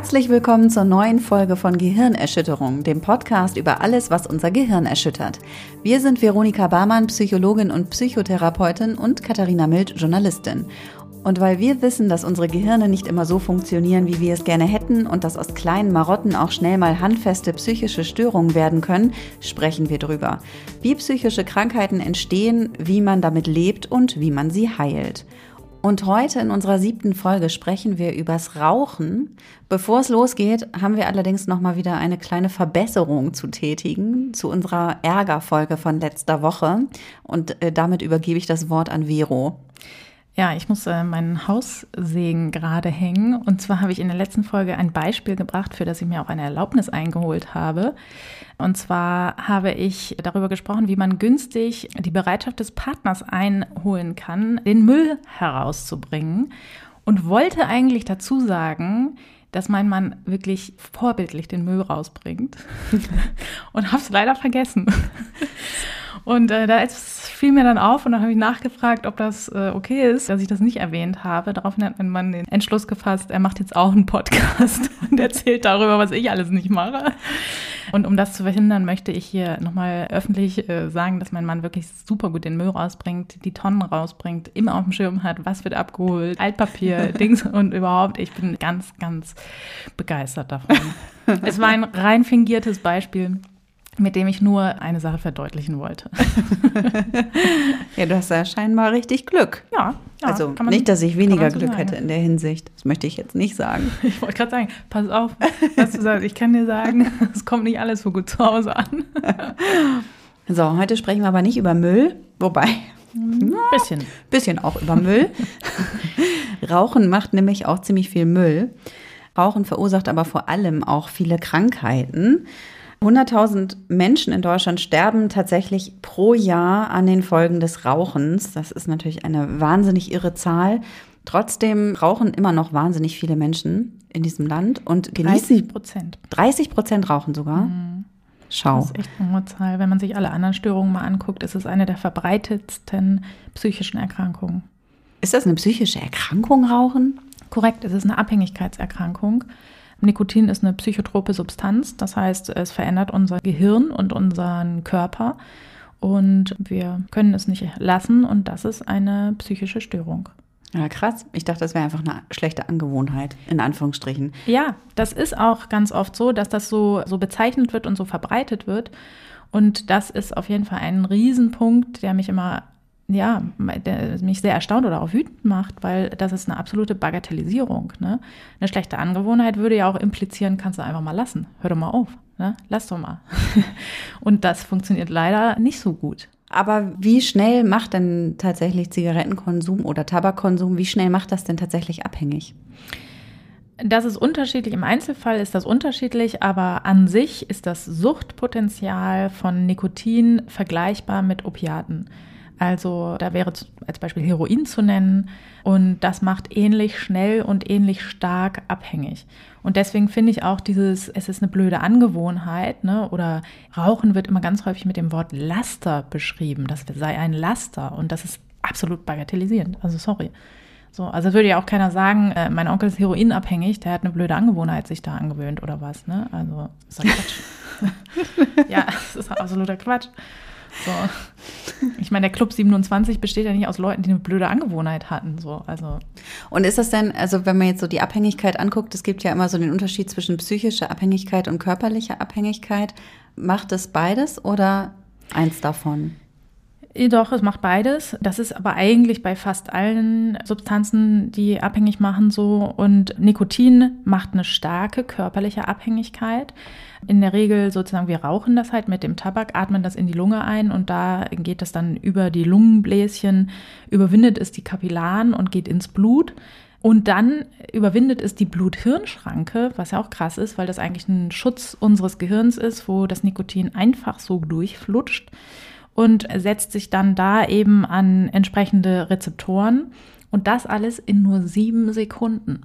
Herzlich willkommen zur neuen Folge von Gehirnerschütterung, dem Podcast über alles, was unser Gehirn erschüttert. Wir sind Veronika Barmann, Psychologin und Psychotherapeutin und Katharina Mild, Journalistin. Und weil wir wissen, dass unsere Gehirne nicht immer so funktionieren, wie wir es gerne hätten und dass aus kleinen Marotten auch schnell mal handfeste psychische Störungen werden können, sprechen wir drüber. Wie psychische Krankheiten entstehen, wie man damit lebt und wie man sie heilt. Und heute in unserer siebten Folge sprechen wir übers Rauchen. Bevor es losgeht, haben wir allerdings noch mal wieder eine kleine Verbesserung zu tätigen zu unserer Ärgerfolge von letzter Woche. Und äh, damit übergebe ich das Wort an Vero. Ja, ich muss äh, meinen Haussegen gerade hängen. Und zwar habe ich in der letzten Folge ein Beispiel gebracht, für das ich mir auch eine Erlaubnis eingeholt habe. Und zwar habe ich darüber gesprochen, wie man günstig die Bereitschaft des Partners einholen kann, den Müll herauszubringen. Und wollte eigentlich dazu sagen, dass mein Mann wirklich vorbildlich den Müll rausbringt. und habe es leider vergessen. Und äh, da fiel mir dann auf und dann habe ich nachgefragt, ob das äh, okay ist, dass ich das nicht erwähnt habe. Daraufhin hat mein Mann den Entschluss gefasst, er macht jetzt auch einen Podcast und erzählt darüber, was ich alles nicht mache. Und um das zu verhindern, möchte ich hier nochmal öffentlich äh, sagen, dass mein Mann wirklich super gut den Müll rausbringt, die Tonnen rausbringt, immer auf dem Schirm hat, was wird abgeholt, Altpapier, Dings und überhaupt. Ich bin ganz, ganz begeistert davon. es war ein rein fingiertes Beispiel mit dem ich nur eine Sache verdeutlichen wollte. ja, du hast ja scheinbar richtig Glück. Ja. ja also nicht, dass ich weniger so Glück sagen. hätte in der Hinsicht. Das möchte ich jetzt nicht sagen. Ich wollte gerade sagen, pass auf, was du sagst. Ich kann dir sagen, es kommt nicht alles so gut zu Hause an. so, heute sprechen wir aber nicht über Müll, wobei. Ein bisschen. Bisschen auch über Müll. Rauchen macht nämlich auch ziemlich viel Müll. Rauchen verursacht aber vor allem auch viele Krankheiten. 100.000 Menschen in Deutschland sterben tatsächlich pro Jahr an den Folgen des Rauchens. Das ist natürlich eine wahnsinnig irre Zahl. Trotzdem rauchen immer noch wahnsinnig viele Menschen in diesem Land und genießen 30 Prozent. 30 Prozent rauchen sogar. Mhm. Schau. Das ist echt eine hohe Zahl. Wenn man sich alle anderen Störungen mal anguckt, ist es eine der verbreitetsten psychischen Erkrankungen. Ist das eine psychische Erkrankung, Rauchen? Korrekt, es ist eine Abhängigkeitserkrankung. Nikotin ist eine psychotrope Substanz, das heißt, es verändert unser Gehirn und unseren Körper und wir können es nicht lassen und das ist eine psychische Störung. Ja, krass. Ich dachte, das wäre einfach eine schlechte Angewohnheit, in Anführungsstrichen. Ja, das ist auch ganz oft so, dass das so, so bezeichnet wird und so verbreitet wird. Und das ist auf jeden Fall ein Riesenpunkt, der mich immer ja, der mich sehr erstaunt oder auch wütend macht, weil das ist eine absolute Bagatellisierung. Ne? Eine schlechte Angewohnheit würde ja auch implizieren, kannst du einfach mal lassen. Hör doch mal auf. Ne? Lass doch mal. Und das funktioniert leider nicht so gut. Aber wie schnell macht denn tatsächlich Zigarettenkonsum oder Tabakkonsum, wie schnell macht das denn tatsächlich abhängig? Das ist unterschiedlich. Im Einzelfall ist das unterschiedlich, aber an sich ist das Suchtpotenzial von Nikotin vergleichbar mit Opiaten. Also da wäre als Beispiel Heroin zu nennen und das macht ähnlich schnell und ähnlich stark abhängig. Und deswegen finde ich auch dieses, es ist eine blöde Angewohnheit, ne? oder Rauchen wird immer ganz häufig mit dem Wort Laster beschrieben. Das sei ein Laster und das ist absolut bagatellisierend. Also sorry. So, also würde ja auch keiner sagen, äh, mein Onkel ist heroinabhängig, der hat eine blöde Angewohnheit sich da angewöhnt oder was, ne? Also, ist doch Quatsch. ja, das ist absoluter Quatsch. So. Ich meine, der Club 27 besteht ja nicht aus Leuten, die eine blöde Angewohnheit hatten. So. Also. Und ist das denn, also wenn man jetzt so die Abhängigkeit anguckt, es gibt ja immer so den Unterschied zwischen psychischer Abhängigkeit und körperlicher Abhängigkeit. Macht es beides oder eins davon? Doch, es macht beides. Das ist aber eigentlich bei fast allen Substanzen, die abhängig machen, so. Und Nikotin macht eine starke körperliche Abhängigkeit. In der Regel sozusagen, wir rauchen das halt mit dem Tabak, atmen das in die Lunge ein und da geht das dann über die Lungenbläschen, überwindet es die Kapillaren und geht ins Blut. Und dann überwindet es die Blut-Hirn-Schranke, was ja auch krass ist, weil das eigentlich ein Schutz unseres Gehirns ist, wo das Nikotin einfach so durchflutscht und setzt sich dann da eben an entsprechende Rezeptoren. Und das alles in nur sieben Sekunden.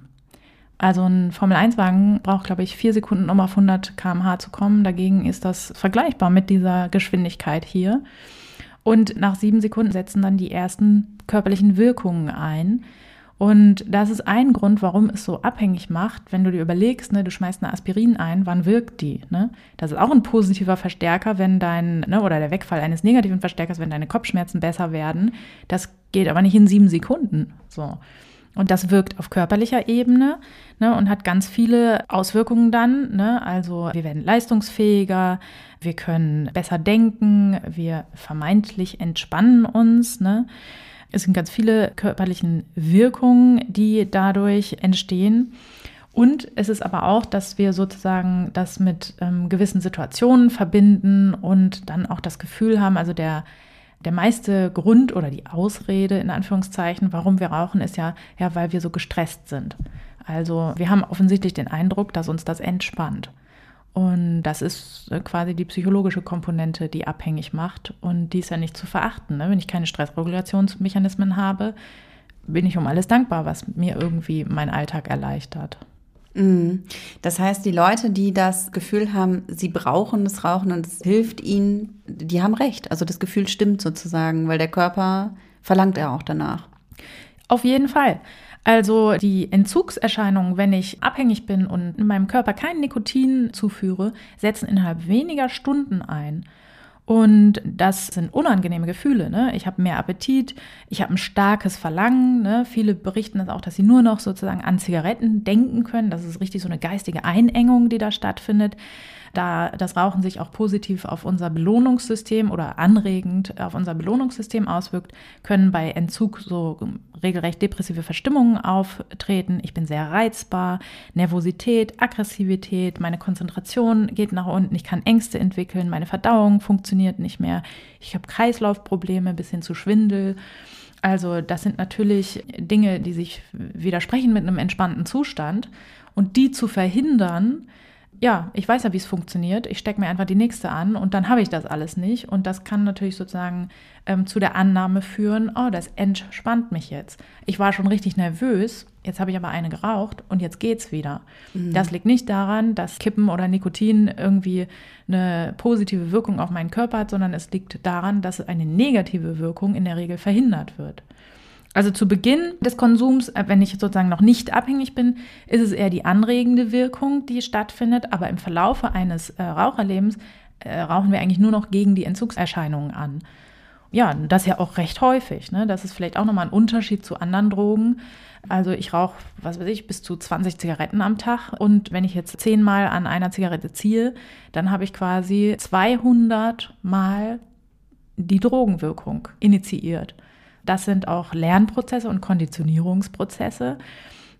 Also ein Formel-1-Wagen braucht, glaube ich, vier Sekunden, um auf 100 km/h zu kommen. Dagegen ist das vergleichbar mit dieser Geschwindigkeit hier. Und nach sieben Sekunden setzen dann die ersten körperlichen Wirkungen ein. Und das ist ein Grund, warum es so abhängig macht, wenn du dir überlegst, ne, du schmeißt eine Aspirin ein, wann wirkt die? Ne? Das ist auch ein positiver Verstärker, wenn dein, ne, oder der Wegfall eines negativen Verstärkers, wenn deine Kopfschmerzen besser werden. Das geht aber nicht in sieben Sekunden. So. Und das wirkt auf körperlicher Ebene ne, und hat ganz viele Auswirkungen dann. Ne? Also wir werden leistungsfähiger, wir können besser denken, wir vermeintlich entspannen uns. Ne? Es sind ganz viele körperlichen Wirkungen, die dadurch entstehen. Und es ist aber auch, dass wir sozusagen das mit ähm, gewissen Situationen verbinden und dann auch das Gefühl haben, also der, der meiste Grund oder die Ausrede in Anführungszeichen, warum wir rauchen, ist ja, ja, weil wir so gestresst sind. Also wir haben offensichtlich den Eindruck, dass uns das entspannt. Und das ist äh, quasi die psychologische Komponente, die abhängig macht. Und die ist ja nicht zu verachten. Ne? Wenn ich keine Stressregulationsmechanismen habe, bin ich um alles dankbar, was mir irgendwie meinen Alltag erleichtert. Mhm. Das heißt, die Leute, die das Gefühl haben, sie brauchen das Rauchen und es hilft ihnen, die haben recht. Also das Gefühl stimmt sozusagen, weil der Körper verlangt er auch danach. Auf jeden Fall. Also die Entzugserscheinungen, wenn ich abhängig bin und in meinem Körper kein Nikotin zuführe, setzen innerhalb weniger Stunden ein. Und das sind unangenehme Gefühle. Ne? Ich habe mehr Appetit, ich habe ein starkes Verlangen. Ne? Viele berichten das auch, dass sie nur noch sozusagen an Zigaretten denken können. Das ist richtig so eine geistige Einengung, die da stattfindet da das Rauchen sich auch positiv auf unser Belohnungssystem oder anregend auf unser Belohnungssystem auswirkt, können bei Entzug so regelrecht depressive Verstimmungen auftreten. Ich bin sehr reizbar, Nervosität, Aggressivität, meine Konzentration geht nach unten, ich kann Ängste entwickeln, meine Verdauung funktioniert nicht mehr, ich habe Kreislaufprobleme bis hin zu Schwindel. Also das sind natürlich Dinge, die sich widersprechen mit einem entspannten Zustand. Und die zu verhindern, ja, ich weiß ja, wie es funktioniert. Ich stecke mir einfach die nächste an und dann habe ich das alles nicht. Und das kann natürlich sozusagen ähm, zu der Annahme führen, oh, das entspannt mich jetzt. Ich war schon richtig nervös, jetzt habe ich aber eine geraucht und jetzt geht's wieder. Mhm. Das liegt nicht daran, dass Kippen oder Nikotin irgendwie eine positive Wirkung auf meinen Körper hat, sondern es liegt daran, dass eine negative Wirkung in der Regel verhindert wird. Also zu Beginn des Konsums, äh, wenn ich sozusagen noch nicht abhängig bin, ist es eher die anregende Wirkung, die stattfindet. Aber im Verlaufe eines äh, Raucherlebens äh, rauchen wir eigentlich nur noch gegen die Entzugserscheinungen an. Ja, das ja auch recht häufig. Ne? Das ist vielleicht auch nochmal ein Unterschied zu anderen Drogen. Also ich rauche, was weiß ich, bis zu 20 Zigaretten am Tag. Und wenn ich jetzt zehnmal an einer Zigarette ziehe, dann habe ich quasi 200 Mal die Drogenwirkung initiiert. Das sind auch Lernprozesse und Konditionierungsprozesse.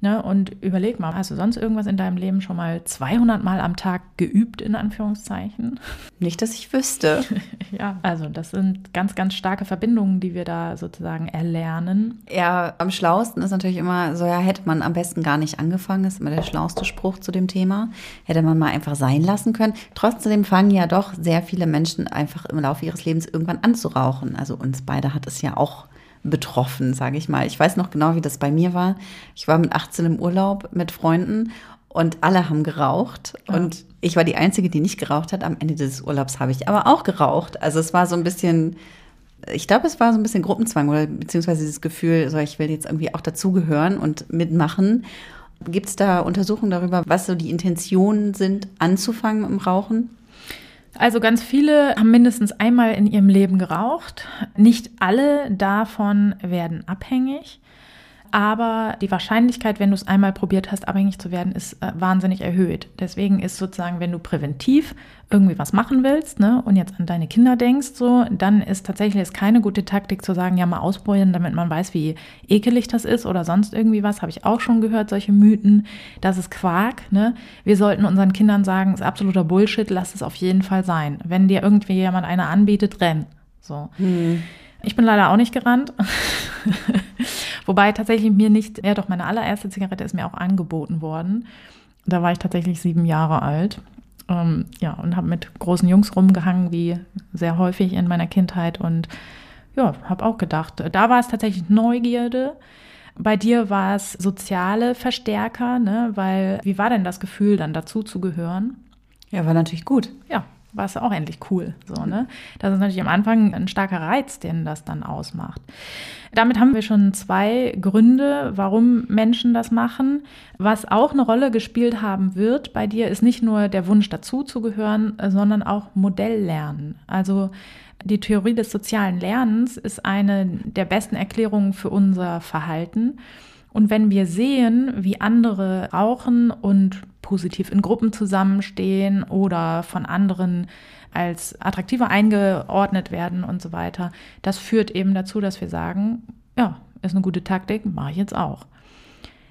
Ne? Und überleg mal, hast du sonst irgendwas in deinem Leben schon mal 200 Mal am Tag geübt, in Anführungszeichen? Nicht, dass ich wüsste. ja, also das sind ganz, ganz starke Verbindungen, die wir da sozusagen erlernen. Ja, am schlauesten ist natürlich immer so, ja, hätte man am besten gar nicht angefangen, ist immer der schlauste Spruch zu dem Thema. Hätte man mal einfach sein lassen können. Trotzdem fangen ja doch sehr viele Menschen einfach im Laufe ihres Lebens irgendwann an zu rauchen. Also uns beide hat es ja auch betroffen, sage ich mal. Ich weiß noch genau, wie das bei mir war. Ich war mit 18 im Urlaub mit Freunden und alle haben geraucht ja. und ich war die Einzige, die nicht geraucht hat. Am Ende des Urlaubs habe ich aber auch geraucht. Also es war so ein bisschen, ich glaube, es war so ein bisschen Gruppenzwang oder beziehungsweise dieses Gefühl, so ich will jetzt irgendwie auch dazugehören und mitmachen. Gibt es da Untersuchungen darüber, was so die Intentionen sind, anzufangen mit dem Rauchen? Also ganz viele haben mindestens einmal in ihrem Leben geraucht. Nicht alle davon werden abhängig. Aber die Wahrscheinlichkeit, wenn du es einmal probiert hast, abhängig zu werden, ist äh, wahnsinnig erhöht. Deswegen ist sozusagen, wenn du präventiv irgendwie was machen willst ne, und jetzt an deine Kinder denkst, so, dann ist tatsächlich ist keine gute Taktik zu sagen, ja mal ausprobieren, damit man weiß, wie ekelig das ist oder sonst irgendwie was. Habe ich auch schon gehört, solche Mythen. Das ist Quark. Ne? Wir sollten unseren Kindern sagen, ist absoluter Bullshit, lass es auf jeden Fall sein. Wenn dir irgendwie jemand eine anbietet, renn. So. Hm. Ich bin leider auch nicht gerannt. Wobei tatsächlich mir nicht, ja doch, meine allererste Zigarette ist mir auch angeboten worden. Da war ich tatsächlich sieben Jahre alt. Ähm, ja, und habe mit großen Jungs rumgehangen, wie sehr häufig in meiner Kindheit. Und ja, habe auch gedacht, da war es tatsächlich Neugierde. Bei dir war es soziale Verstärker, ne? Weil, wie war denn das Gefühl, dann dazu zu gehören? Ja, war natürlich gut. Ja, war es auch endlich cool. So, ne? Das ist natürlich am Anfang ein starker Reiz, den das dann ausmacht. Damit haben wir schon zwei Gründe, warum Menschen das machen. Was auch eine Rolle gespielt haben wird bei dir, ist nicht nur der Wunsch dazuzugehören, sondern auch Modelllernen. Also die Theorie des sozialen Lernens ist eine der besten Erklärungen für unser Verhalten. Und wenn wir sehen, wie andere rauchen und positiv in Gruppen zusammenstehen oder von anderen als attraktiver eingeordnet werden und so weiter, das führt eben dazu, dass wir sagen, ja, ist eine gute Taktik, mache ich jetzt auch.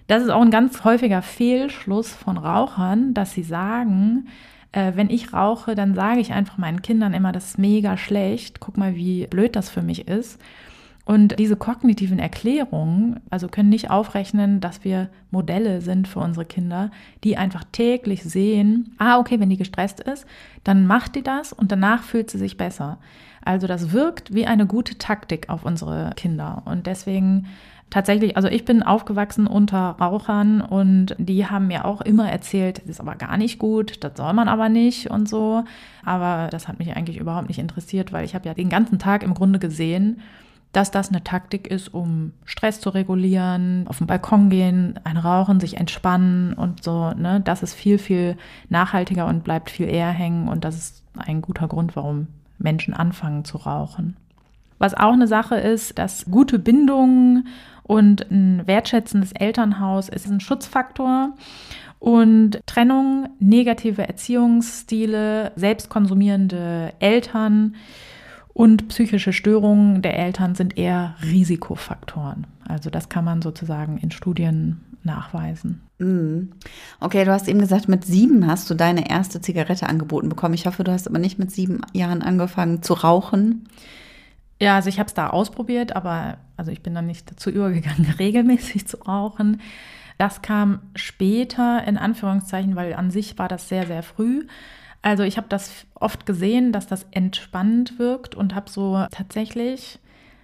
Das ist auch ein ganz häufiger Fehlschluss von Rauchern, dass sie sagen, äh, wenn ich rauche, dann sage ich einfach meinen Kindern immer, das ist mega schlecht, guck mal, wie blöd das für mich ist. Und diese kognitiven Erklärungen, also können nicht aufrechnen, dass wir Modelle sind für unsere Kinder, die einfach täglich sehen, ah, okay, wenn die gestresst ist, dann macht die das und danach fühlt sie sich besser. Also das wirkt wie eine gute Taktik auf unsere Kinder. Und deswegen tatsächlich, also ich bin aufgewachsen unter Rauchern und die haben mir auch immer erzählt, das ist aber gar nicht gut, das soll man aber nicht und so. Aber das hat mich eigentlich überhaupt nicht interessiert, weil ich habe ja den ganzen Tag im Grunde gesehen, dass das eine Taktik ist, um Stress zu regulieren, auf den Balkon gehen, ein Rauchen, sich entspannen und so. Ne? Das ist viel, viel nachhaltiger und bleibt viel eher hängen. Und das ist ein guter Grund, warum Menschen anfangen zu rauchen. Was auch eine Sache ist, dass gute Bindungen und ein wertschätzendes Elternhaus ist ein Schutzfaktor. Und Trennung, negative Erziehungsstile, selbstkonsumierende Eltern, und psychische Störungen der Eltern sind eher Risikofaktoren. Also das kann man sozusagen in Studien nachweisen. Mhm. Okay, du hast eben gesagt, mit sieben hast du deine erste Zigarette angeboten bekommen. Ich hoffe, du hast aber nicht mit sieben Jahren angefangen zu rauchen. Ja, also ich habe es da ausprobiert, aber also ich bin dann nicht dazu übergegangen, regelmäßig zu rauchen. Das kam später in Anführungszeichen, weil an sich war das sehr, sehr früh. Also ich habe das oft gesehen, dass das entspannend wirkt und habe so tatsächlich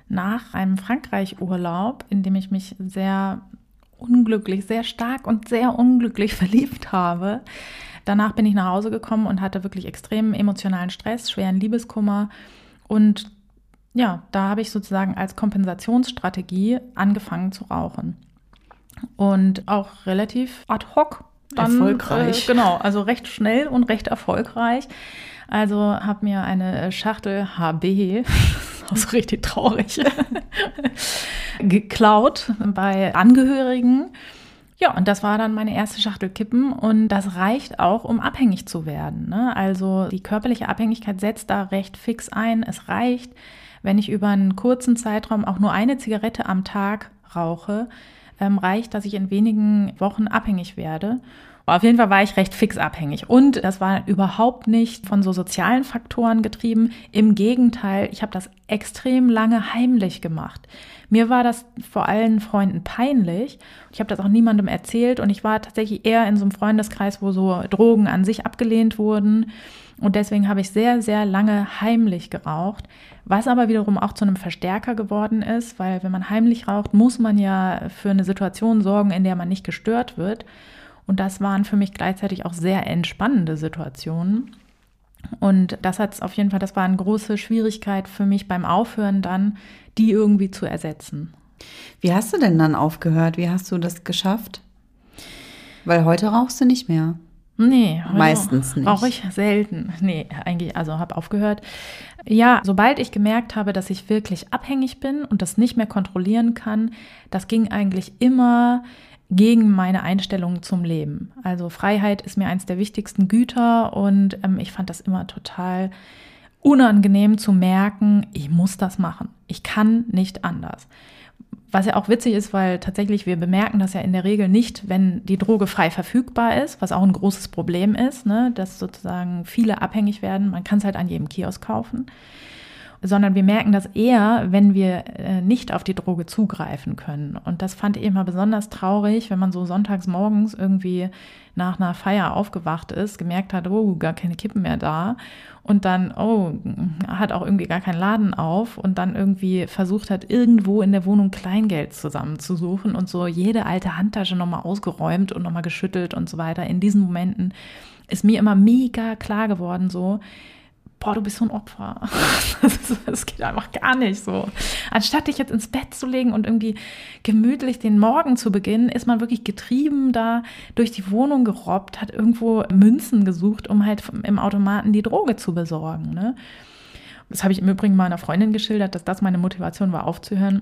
nach einem Frankreich-Urlaub, in dem ich mich sehr unglücklich, sehr stark und sehr unglücklich verliebt habe. Danach bin ich nach Hause gekommen und hatte wirklich extremen emotionalen Stress, schweren Liebeskummer. Und ja, da habe ich sozusagen als Kompensationsstrategie angefangen zu rauchen. Und auch relativ ad hoc dann, erfolgreich. Äh, genau, also recht schnell und recht erfolgreich. Also habe mir eine Schachtel HB, auch so richtig traurig, geklaut bei Angehörigen. Ja, und das war dann meine erste Schachtel Kippen und das reicht auch, um abhängig zu werden. Ne? Also die körperliche Abhängigkeit setzt da recht fix ein. Es reicht, wenn ich über einen kurzen Zeitraum auch nur eine Zigarette am Tag rauche, ähm, reicht, dass ich in wenigen Wochen abhängig werde. Auf jeden Fall war ich recht fix abhängig. Und das war überhaupt nicht von so sozialen Faktoren getrieben. Im Gegenteil, ich habe das extrem lange heimlich gemacht. Mir war das vor allen Freunden peinlich. Ich habe das auch niemandem erzählt und ich war tatsächlich eher in so einem Freundeskreis, wo so Drogen an sich abgelehnt wurden. Und deswegen habe ich sehr, sehr lange heimlich geraucht, was aber wiederum auch zu einem Verstärker geworden ist, weil wenn man heimlich raucht, muss man ja für eine Situation sorgen, in der man nicht gestört wird. Und das waren für mich gleichzeitig auch sehr entspannende Situationen. Und das hat auf jeden Fall, das war eine große Schwierigkeit für mich beim Aufhören dann, die irgendwie zu ersetzen. Wie hast du denn dann aufgehört? Wie hast du das geschafft? Weil heute rauchst du nicht mehr. Nee, meistens nicht. Rauche ich selten. Nee, eigentlich, also habe aufgehört. Ja, sobald ich gemerkt habe, dass ich wirklich abhängig bin und das nicht mehr kontrollieren kann, das ging eigentlich immer gegen meine Einstellung zum Leben. Also Freiheit ist mir eins der wichtigsten Güter und ähm, ich fand das immer total unangenehm zu merken, ich muss das machen. Ich kann nicht anders. Was ja auch witzig ist, weil tatsächlich wir bemerken das ja in der Regel nicht, wenn die Droge frei verfügbar ist, was auch ein großes Problem ist, ne, dass sozusagen viele abhängig werden. Man kann es halt an jedem Kiosk kaufen. Sondern wir merken das eher, wenn wir äh, nicht auf die Droge zugreifen können. Und das fand ich immer besonders traurig, wenn man so sonntags morgens irgendwie nach einer Feier aufgewacht ist, gemerkt hat, oh, gar keine Kippen mehr da und dann, oh, hat auch irgendwie gar keinen Laden auf und dann irgendwie versucht hat, irgendwo in der Wohnung Kleingeld zusammenzusuchen und so jede alte Handtasche nochmal ausgeräumt und nochmal geschüttelt und so weiter. In diesen Momenten ist mir immer mega klar geworden, so, boah, du bist so ein Opfer. Das, geht einfach gar nicht so. Anstatt dich jetzt ins Bett zu legen und irgendwie gemütlich den Morgen zu beginnen, ist man wirklich getrieben da durch die Wohnung gerobbt, hat irgendwo Münzen gesucht, um halt im Automaten die Droge zu besorgen. Ne? Das habe ich im Übrigen meiner Freundin geschildert, dass das meine Motivation war, aufzuhören.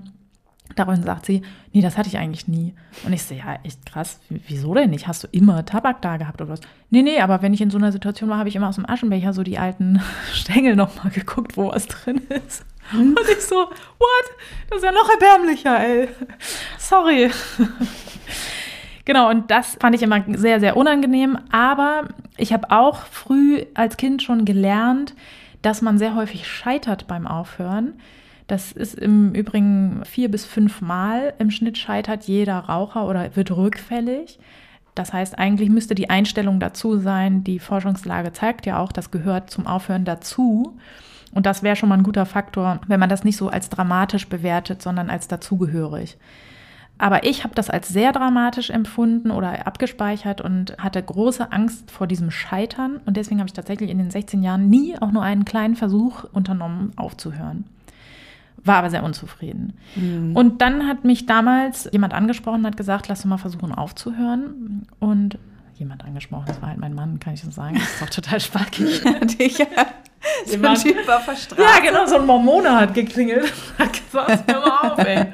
Daraufhin sagt sie, nee, das hatte ich eigentlich nie. Und ich so, ja, echt krass, wieso denn nicht? Hast du immer Tabak da gehabt oder was? Nee, nee, aber wenn ich in so einer Situation war, habe ich immer aus dem Aschenbecher so die alten Stängel nochmal geguckt, wo was drin ist. Hm? Und ich so, what? Das ist ja noch erbärmlicher, ey. Sorry. genau, und das fand ich immer sehr, sehr unangenehm. Aber ich habe auch früh als Kind schon gelernt, dass man sehr häufig scheitert beim Aufhören das ist im Übrigen vier bis fünf Mal im Schnitt scheitert jeder Raucher oder wird rückfällig. Das heißt, eigentlich müsste die Einstellung dazu sein, die Forschungslage zeigt ja auch, das gehört zum Aufhören dazu. Und das wäre schon mal ein guter Faktor, wenn man das nicht so als dramatisch bewertet, sondern als dazugehörig. Aber ich habe das als sehr dramatisch empfunden oder abgespeichert und hatte große Angst vor diesem Scheitern. Und deswegen habe ich tatsächlich in den 16 Jahren nie auch nur einen kleinen Versuch unternommen, aufzuhören war aber sehr unzufrieden. Mhm. Und dann hat mich damals jemand angesprochen, hat gesagt, lass doch mal versuchen aufzuhören. Und jemand angesprochen, das war halt mein Mann, kann ich so sagen. Das ist doch total spackig. ja, so ein Typ der Straße. Ja, genau, so ein Mormone hat geklingelt. hat gesagt, hör mal auf, ey.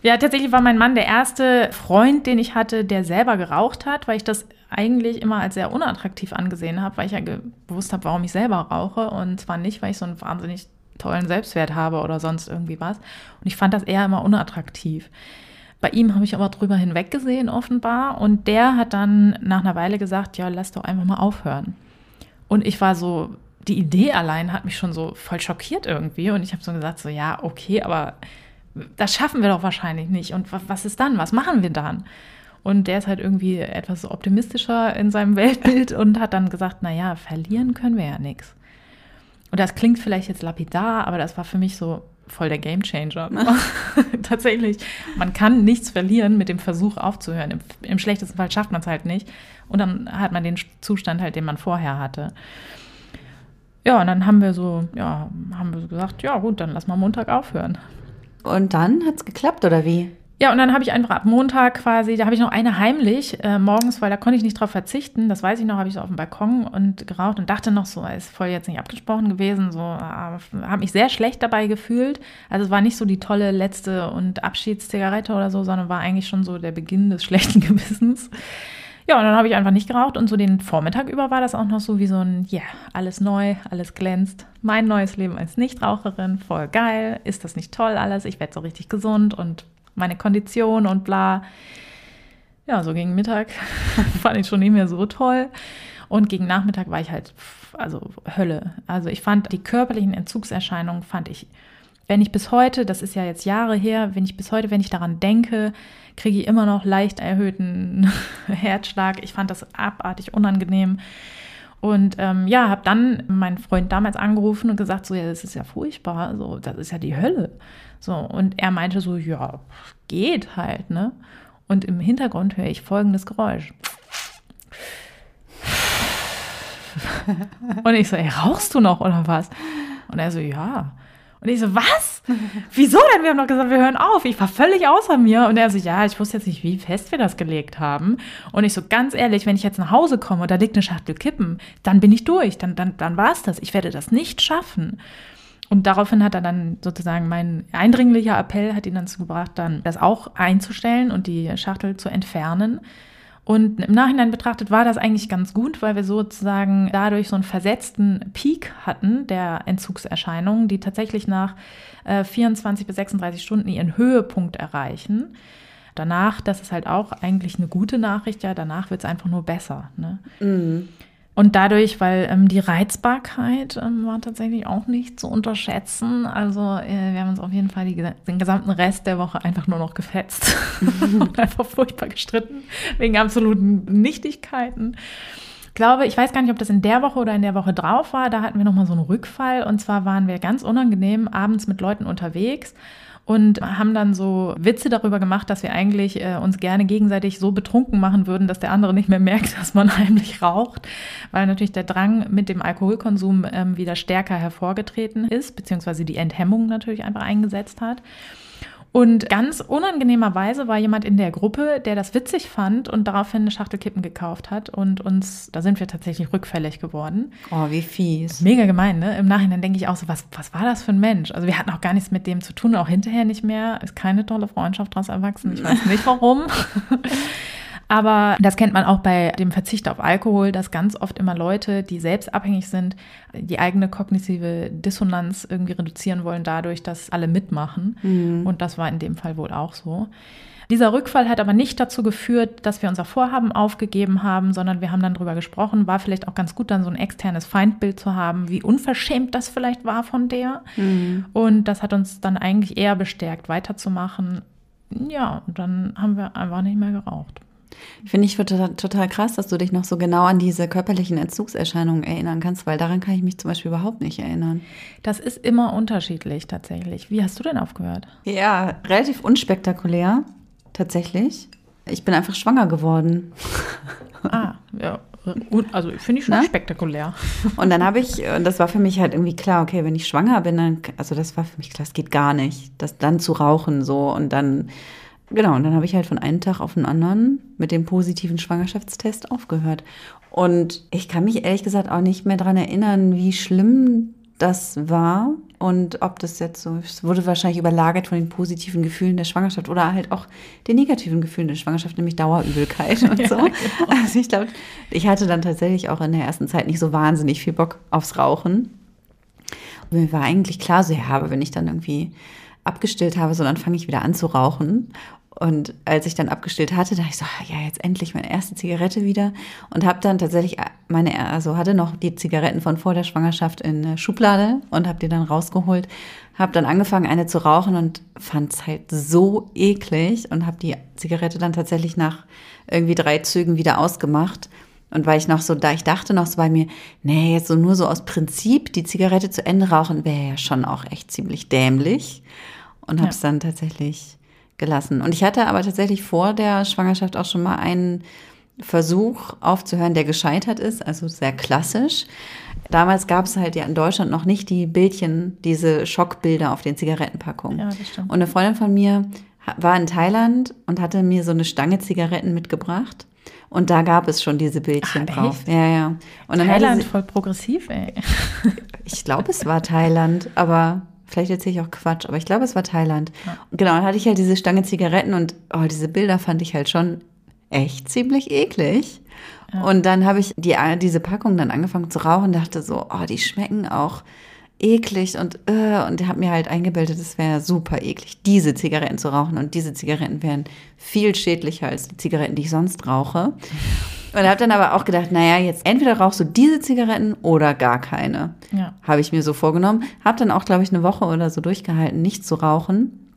Ja, tatsächlich war mein Mann der erste Freund, den ich hatte, der selber geraucht hat, weil ich das eigentlich immer als sehr unattraktiv angesehen habe, weil ich ja gewusst habe, warum ich selber rauche. Und zwar nicht, weil ich so ein wahnsinnig tollen Selbstwert habe oder sonst irgendwie was. Und ich fand das eher immer unattraktiv. Bei ihm habe ich aber drüber hinweggesehen, offenbar. Und der hat dann nach einer Weile gesagt, ja, lass doch einfach mal aufhören. Und ich war so, die Idee allein hat mich schon so voll schockiert irgendwie. Und ich habe so gesagt, so, ja, okay, aber das schaffen wir doch wahrscheinlich nicht. Und was ist dann? Was machen wir dann? Und der ist halt irgendwie etwas optimistischer in seinem Weltbild und hat dann gesagt, naja, verlieren können wir ja nichts. Und das klingt vielleicht jetzt lapidar, aber das war für mich so voll der Gamechanger. Tatsächlich, man kann nichts verlieren mit dem Versuch aufzuhören. Im, Im, schlechtesten Fall schafft man es halt nicht. Und dann hat man den Zustand halt, den man vorher hatte. Ja, und dann haben wir so, ja, haben wir so gesagt, ja gut, dann lass mal Montag aufhören. Und dann hat es geklappt, oder wie? Ja, und dann habe ich einfach ab Montag quasi, da habe ich noch eine heimlich äh, morgens, weil da konnte ich nicht drauf verzichten. Das weiß ich noch, habe ich so auf dem Balkon und geraucht und dachte noch so, ist voll jetzt nicht abgesprochen gewesen. So, äh, habe mich sehr schlecht dabei gefühlt. Also es war nicht so die tolle letzte und Abschiedszigarette oder so, sondern war eigentlich schon so der Beginn des schlechten Gewissens. Ja, und dann habe ich einfach nicht geraucht und so den Vormittag über war das auch noch so wie so ein, ja, yeah, alles neu, alles glänzt. Mein neues Leben als Nichtraucherin, voll geil. Ist das nicht toll alles? Ich werde so richtig gesund und meine Kondition und bla. Ja, so gegen Mittag fand ich schon nicht mehr so toll. Und gegen Nachmittag war ich halt, also Hölle. Also ich fand die körperlichen Entzugserscheinungen, fand ich, wenn ich bis heute, das ist ja jetzt Jahre her, wenn ich bis heute, wenn ich daran denke, kriege ich immer noch leicht erhöhten Herzschlag. Ich fand das abartig unangenehm. Und ähm, ja, habe dann meinen Freund damals angerufen und gesagt, so, ja, das ist ja furchtbar, so, das ist ja die Hölle. So, und er meinte so, ja, geht halt, ne? Und im Hintergrund höre ich folgendes Geräusch. Und ich so, ey, rauchst du noch oder was? Und er so, ja. Und ich so, was? Wieso denn? Wir haben doch gesagt, wir hören auf. Ich war völlig außer mir. Und er so, ja, ich wusste jetzt nicht, wie fest wir das gelegt haben. Und ich so, ganz ehrlich, wenn ich jetzt nach Hause komme und da liegt eine Schachtel Kippen, dann bin ich durch. Dann, dann, dann war es das. Ich werde das nicht schaffen. Und daraufhin hat er dann sozusagen mein eindringlicher Appell hat ihn dann dazu gebracht, dann das auch einzustellen und die Schachtel zu entfernen. Und im Nachhinein betrachtet war das eigentlich ganz gut, weil wir sozusagen dadurch so einen versetzten Peak hatten der Entzugserscheinungen, die tatsächlich nach äh, 24 bis 36 Stunden ihren Höhepunkt erreichen. Danach, das ist halt auch eigentlich eine gute Nachricht, ja, danach wird es einfach nur besser. Ne? Mhm. Und dadurch, weil ähm, die Reizbarkeit ähm, war tatsächlich auch nicht zu unterschätzen. Also äh, wir haben uns auf jeden Fall die, den gesamten Rest der Woche einfach nur noch gefetzt und einfach furchtbar gestritten wegen absoluten Nichtigkeiten. Ich glaube, ich weiß gar nicht, ob das in der Woche oder in der Woche drauf war. Da hatten wir nochmal so einen Rückfall. Und zwar waren wir ganz unangenehm abends mit Leuten unterwegs und haben dann so Witze darüber gemacht, dass wir eigentlich äh, uns gerne gegenseitig so betrunken machen würden, dass der andere nicht mehr merkt, dass man heimlich raucht, weil natürlich der Drang mit dem Alkoholkonsum ähm, wieder stärker hervorgetreten ist, beziehungsweise die Enthemmung natürlich einfach eingesetzt hat. Und ganz unangenehmerweise war jemand in der Gruppe, der das witzig fand und daraufhin eine Schachtel Kippen gekauft hat. Und uns, da sind wir tatsächlich rückfällig geworden. Oh, wie fies. Mega gemein, ne? Im Nachhinein denke ich auch so, was, was war das für ein Mensch? Also wir hatten auch gar nichts mit dem zu tun, auch hinterher nicht mehr. Ist keine tolle Freundschaft daraus erwachsen. Ich weiß nicht warum. Aber das kennt man auch bei dem Verzicht auf Alkohol, dass ganz oft immer Leute, die selbst abhängig sind, die eigene kognitive Dissonanz irgendwie reduzieren wollen dadurch, dass alle mitmachen. Mhm. Und das war in dem Fall wohl auch so. Dieser Rückfall hat aber nicht dazu geführt, dass wir unser Vorhaben aufgegeben haben, sondern wir haben dann drüber gesprochen. War vielleicht auch ganz gut, dann so ein externes Feindbild zu haben, wie unverschämt das vielleicht war von der. Mhm. Und das hat uns dann eigentlich eher bestärkt, weiterzumachen. Ja, und dann haben wir einfach nicht mehr geraucht. Finde ich total, total krass, dass du dich noch so genau an diese körperlichen Entzugserscheinungen erinnern kannst, weil daran kann ich mich zum Beispiel überhaupt nicht erinnern. Das ist immer unterschiedlich tatsächlich. Wie hast du denn aufgehört? Ja, relativ unspektakulär tatsächlich. Ich bin einfach schwanger geworden. Ah, ja. Also finde ich schon Na? spektakulär. Und dann habe ich, und das war für mich halt irgendwie klar, okay, wenn ich schwanger bin, dann, also das war für mich klar, das geht gar nicht, das dann zu rauchen so und dann Genau, und dann habe ich halt von einem Tag auf den anderen mit dem positiven Schwangerschaftstest aufgehört. Und ich kann mich ehrlich gesagt auch nicht mehr daran erinnern, wie schlimm das war und ob das jetzt so, es wurde wahrscheinlich überlagert von den positiven Gefühlen der Schwangerschaft oder halt auch den negativen Gefühlen der Schwangerschaft, nämlich Dauerübelkeit und so. Ja, genau. Also ich glaube, ich hatte dann tatsächlich auch in der ersten Zeit nicht so wahnsinnig viel Bock aufs Rauchen. Und mir war eigentlich klar, so ja, aber wenn ich dann irgendwie abgestillt habe, so dann fange ich wieder an zu rauchen. Und als ich dann abgestillt hatte, dachte ich so, ja, jetzt endlich meine erste Zigarette wieder. Und habe dann tatsächlich meine, also hatte noch die Zigaretten von vor der Schwangerschaft in der Schublade und habe die dann rausgeholt. Habe dann angefangen, eine zu rauchen und fand es halt so eklig und habe die Zigarette dann tatsächlich nach irgendwie drei Zügen wieder ausgemacht. Und weil ich noch so, da ich dachte noch so bei mir, nee, jetzt so nur so aus Prinzip die Zigarette zu Ende rauchen, wäre ja schon auch echt ziemlich dämlich. Und habe es ja. dann tatsächlich gelassen. Und ich hatte aber tatsächlich vor der Schwangerschaft auch schon mal einen Versuch aufzuhören, der gescheitert ist, also sehr klassisch. Damals gab es halt ja in Deutschland noch nicht die Bildchen, diese Schockbilder auf den Zigarettenpackungen. Ja, das stimmt. Und eine Freundin von mir war in Thailand und hatte mir so eine Stange Zigaretten mitgebracht. Und da gab es schon diese Bildchen Ach, drauf. Ja, ja. Und Thailand sie, voll progressiv, ey. Ich glaube, es war Thailand, aber Vielleicht erzähle ich auch Quatsch, aber ich glaube, es war Thailand. Ja. Genau, dann hatte ich halt diese Stange Zigaretten und oh, diese Bilder fand ich halt schon echt ziemlich eklig. Ja. Und dann habe ich die, diese Packung dann angefangen zu rauchen und dachte so, oh, die schmecken auch eklig und äh, und habe mir halt eingebildet, es wäre super eklig, diese Zigaretten zu rauchen und diese Zigaretten wären viel schädlicher als die Zigaretten, die ich sonst rauche. Und habe dann aber auch gedacht, naja, jetzt entweder rauchst du diese Zigaretten oder gar keine. Ja. Habe ich mir so vorgenommen. Habe dann auch, glaube ich, eine Woche oder so durchgehalten, nicht zu rauchen.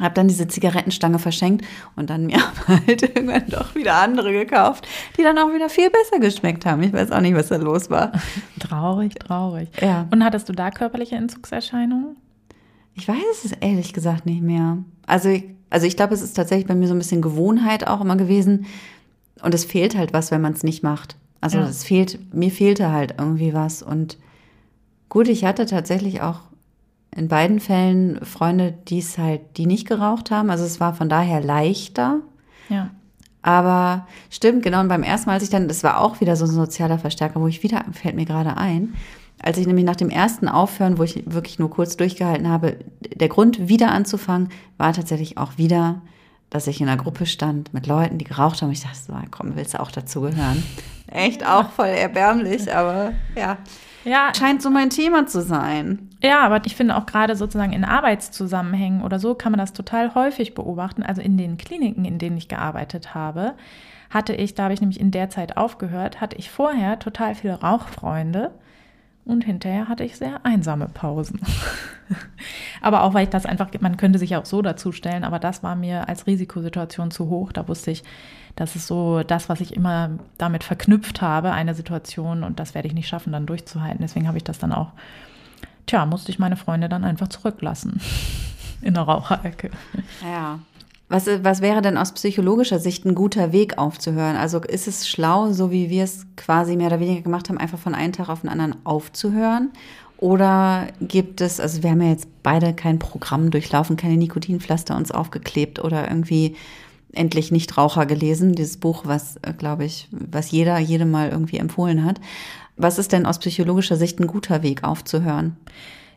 Habe dann diese Zigarettenstange verschenkt und dann mir halt irgendwann doch wieder andere gekauft, die dann auch wieder viel besser geschmeckt haben. Ich weiß auch nicht, was da los war. traurig, traurig. Ja. Und hattest du da körperliche Entzugserscheinungen? Ich weiß es ehrlich gesagt nicht mehr. Also ich, also ich glaube, es ist tatsächlich bei mir so ein bisschen Gewohnheit auch immer gewesen. Und es fehlt halt was, wenn man es nicht macht. Also ja. es fehlt, mir fehlte halt irgendwie was. Und gut, ich hatte tatsächlich auch in beiden Fällen Freunde, die es halt, die nicht geraucht haben. Also es war von daher leichter. Ja. Aber stimmt, genau. Und beim ersten Mal, als ich dann, das war auch wieder so ein sozialer Verstärker, wo ich wieder, fällt mir gerade ein, als ich nämlich nach dem ersten Aufhören, wo ich wirklich nur kurz durchgehalten habe, der Grund wieder anzufangen, war tatsächlich auch wieder dass ich in einer Gruppe stand mit Leuten, die geraucht haben. Ich dachte so, komm, willst du auch dazugehören? Echt auch voll erbärmlich, aber ja. Ja. Scheint so mein Thema zu sein. Ja, aber ich finde auch gerade sozusagen in Arbeitszusammenhängen oder so kann man das total häufig beobachten. Also in den Kliniken, in denen ich gearbeitet habe, hatte ich, da habe ich nämlich in der Zeit aufgehört, hatte ich vorher total viele Rauchfreunde und hinterher hatte ich sehr einsame Pausen. aber auch, weil ich das einfach, man könnte sich auch so dazu stellen, aber das war mir als Risikosituation zu hoch. Da wusste ich, das ist so das, was ich immer damit verknüpft habe, eine Situation und das werde ich nicht schaffen, dann durchzuhalten. Deswegen habe ich das dann auch, tja, musste ich meine Freunde dann einfach zurücklassen. in der Raucherecke. Ja. Was, was wäre denn aus psychologischer Sicht ein guter Weg aufzuhören? Also ist es schlau, so wie wir es quasi mehr oder weniger gemacht haben, einfach von einem Tag auf den anderen aufzuhören? Oder gibt es, also wir haben ja jetzt beide kein Programm durchlaufen, keine Nikotinpflaster uns aufgeklebt oder irgendwie endlich Nichtraucher gelesen, dieses Buch, was, äh, glaube ich, was jeder, jedem mal irgendwie empfohlen hat. Was ist denn aus psychologischer Sicht ein guter Weg aufzuhören?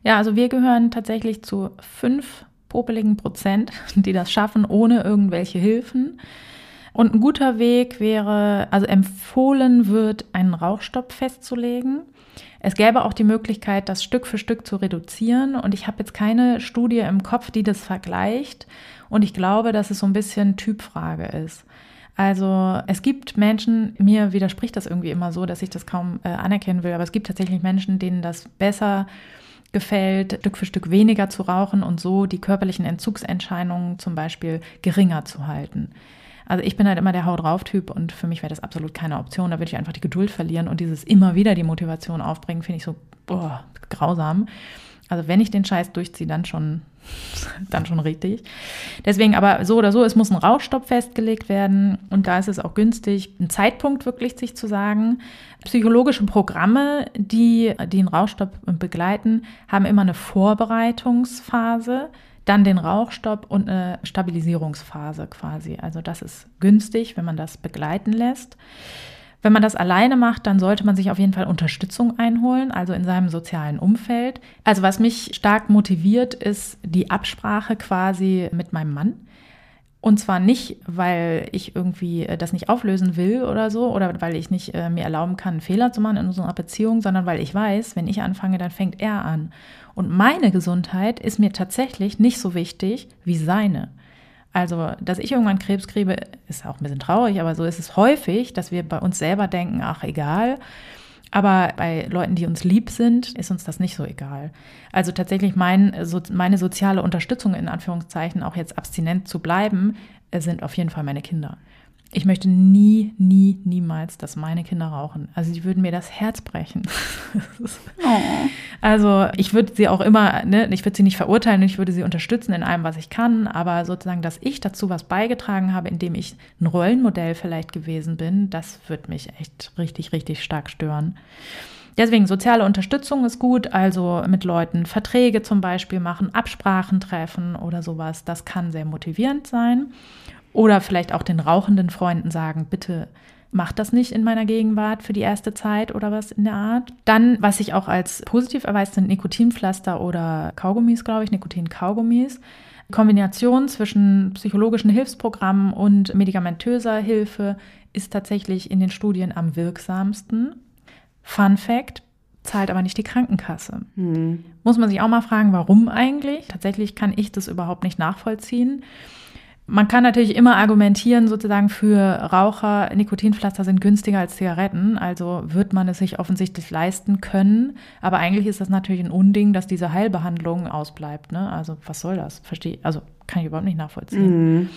Ja, also wir gehören tatsächlich zu fünf popeligen Prozent, die das schaffen, ohne irgendwelche Hilfen. Und ein guter Weg wäre, also empfohlen wird, einen Rauchstopp festzulegen. Es gäbe auch die Möglichkeit, das Stück für Stück zu reduzieren. Und ich habe jetzt keine Studie im Kopf, die das vergleicht. Und ich glaube, dass es so ein bisschen Typfrage ist. Also es gibt Menschen, mir widerspricht das irgendwie immer so, dass ich das kaum äh, anerkennen will, aber es gibt tatsächlich Menschen, denen das besser gefällt, Stück für Stück weniger zu rauchen und so die körperlichen Entzugserscheinungen zum Beispiel geringer zu halten. Also ich bin halt immer der Hau drauf Typ und für mich wäre das absolut keine Option. Da würde ich einfach die Geduld verlieren und dieses immer wieder die Motivation aufbringen, finde ich so boah, grausam. Also wenn ich den Scheiß durchziehe, dann schon, dann schon richtig. Deswegen aber so oder so, es muss ein Rauchstopp festgelegt werden und da ist es auch günstig, einen Zeitpunkt wirklich sich zu sagen. Psychologische Programme, die den Rauchstopp begleiten, haben immer eine Vorbereitungsphase, dann den Rauchstopp und eine Stabilisierungsphase quasi. Also das ist günstig, wenn man das begleiten lässt. Wenn man das alleine macht, dann sollte man sich auf jeden Fall Unterstützung einholen, also in seinem sozialen Umfeld. Also was mich stark motiviert, ist die Absprache quasi mit meinem Mann. Und zwar nicht, weil ich irgendwie äh, das nicht auflösen will oder so, oder weil ich nicht äh, mir erlauben kann, einen Fehler zu machen in unserer Beziehung, sondern weil ich weiß, wenn ich anfange, dann fängt er an. Und meine Gesundheit ist mir tatsächlich nicht so wichtig wie seine. Also, dass ich irgendwann Krebs kriege, ist auch ein bisschen traurig, aber so ist es häufig, dass wir bei uns selber denken, ach egal. Aber bei Leuten, die uns lieb sind, ist uns das nicht so egal. Also tatsächlich mein, so, meine soziale Unterstützung in Anführungszeichen, auch jetzt abstinent zu bleiben, sind auf jeden Fall meine Kinder. Ich möchte nie, nie, niemals, dass meine Kinder rauchen. Also die würden mir das Herz brechen. oh. Also ich würde sie auch immer, ne, ich würde sie nicht verurteilen, ich würde sie unterstützen in allem, was ich kann, aber sozusagen, dass ich dazu was beigetragen habe, indem ich ein Rollenmodell vielleicht gewesen bin, das wird mich echt richtig, richtig stark stören. Deswegen soziale Unterstützung ist gut, also mit Leuten Verträge zum Beispiel machen, Absprachen treffen oder sowas. Das kann sehr motivierend sein. Oder vielleicht auch den rauchenden Freunden sagen, bitte macht das nicht in meiner Gegenwart für die erste Zeit oder was in der Art. Dann, was sich auch als positiv erweist, sind Nikotinpflaster oder Kaugummis, glaube ich, Nikotin-Kaugummis. Kombination zwischen psychologischen Hilfsprogrammen und medikamentöser Hilfe ist tatsächlich in den Studien am wirksamsten. Fun Fact, zahlt aber nicht die Krankenkasse. Hm. Muss man sich auch mal fragen, warum eigentlich? Tatsächlich kann ich das überhaupt nicht nachvollziehen. Man kann natürlich immer argumentieren, sozusagen für Raucher, Nikotinpflaster sind günstiger als Zigaretten, also wird man es sich offensichtlich leisten können. Aber eigentlich ist das natürlich ein Unding, dass diese Heilbehandlung ausbleibt. Ne? Also was soll das? Verstehe, also kann ich überhaupt nicht nachvollziehen. Mhm.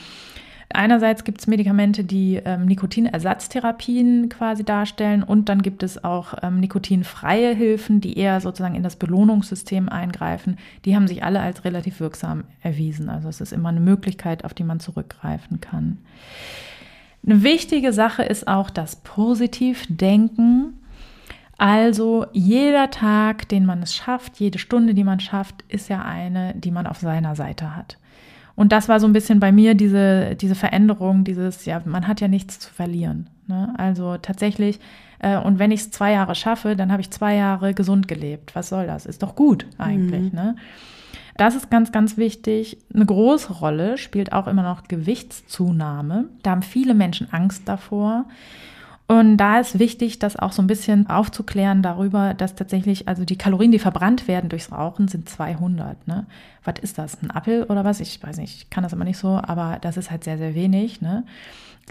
Einerseits gibt es Medikamente, die ähm, Nikotinersatztherapien quasi darstellen und dann gibt es auch ähm, nikotinfreie Hilfen, die eher sozusagen in das Belohnungssystem eingreifen. Die haben sich alle als relativ wirksam erwiesen. Also es ist immer eine Möglichkeit, auf die man zurückgreifen kann. Eine wichtige Sache ist auch das Positivdenken. Also jeder Tag, den man es schafft, jede Stunde, die man schafft, ist ja eine, die man auf seiner Seite hat. Und das war so ein bisschen bei mir diese, diese Veränderung, dieses, ja, man hat ja nichts zu verlieren. Ne? Also tatsächlich, äh, und wenn ich es zwei Jahre schaffe, dann habe ich zwei Jahre gesund gelebt. Was soll das? Ist doch gut eigentlich. Mhm. Ne? Das ist ganz, ganz wichtig. Eine große Rolle spielt auch immer noch Gewichtszunahme. Da haben viele Menschen Angst davor. Und da ist wichtig, das auch so ein bisschen aufzuklären darüber, dass tatsächlich, also die Kalorien, die verbrannt werden durchs Rauchen, sind 200. Ne? Was ist das? Ein Apfel oder was? Ich weiß nicht, ich kann das immer nicht so, aber das ist halt sehr, sehr wenig. Ne?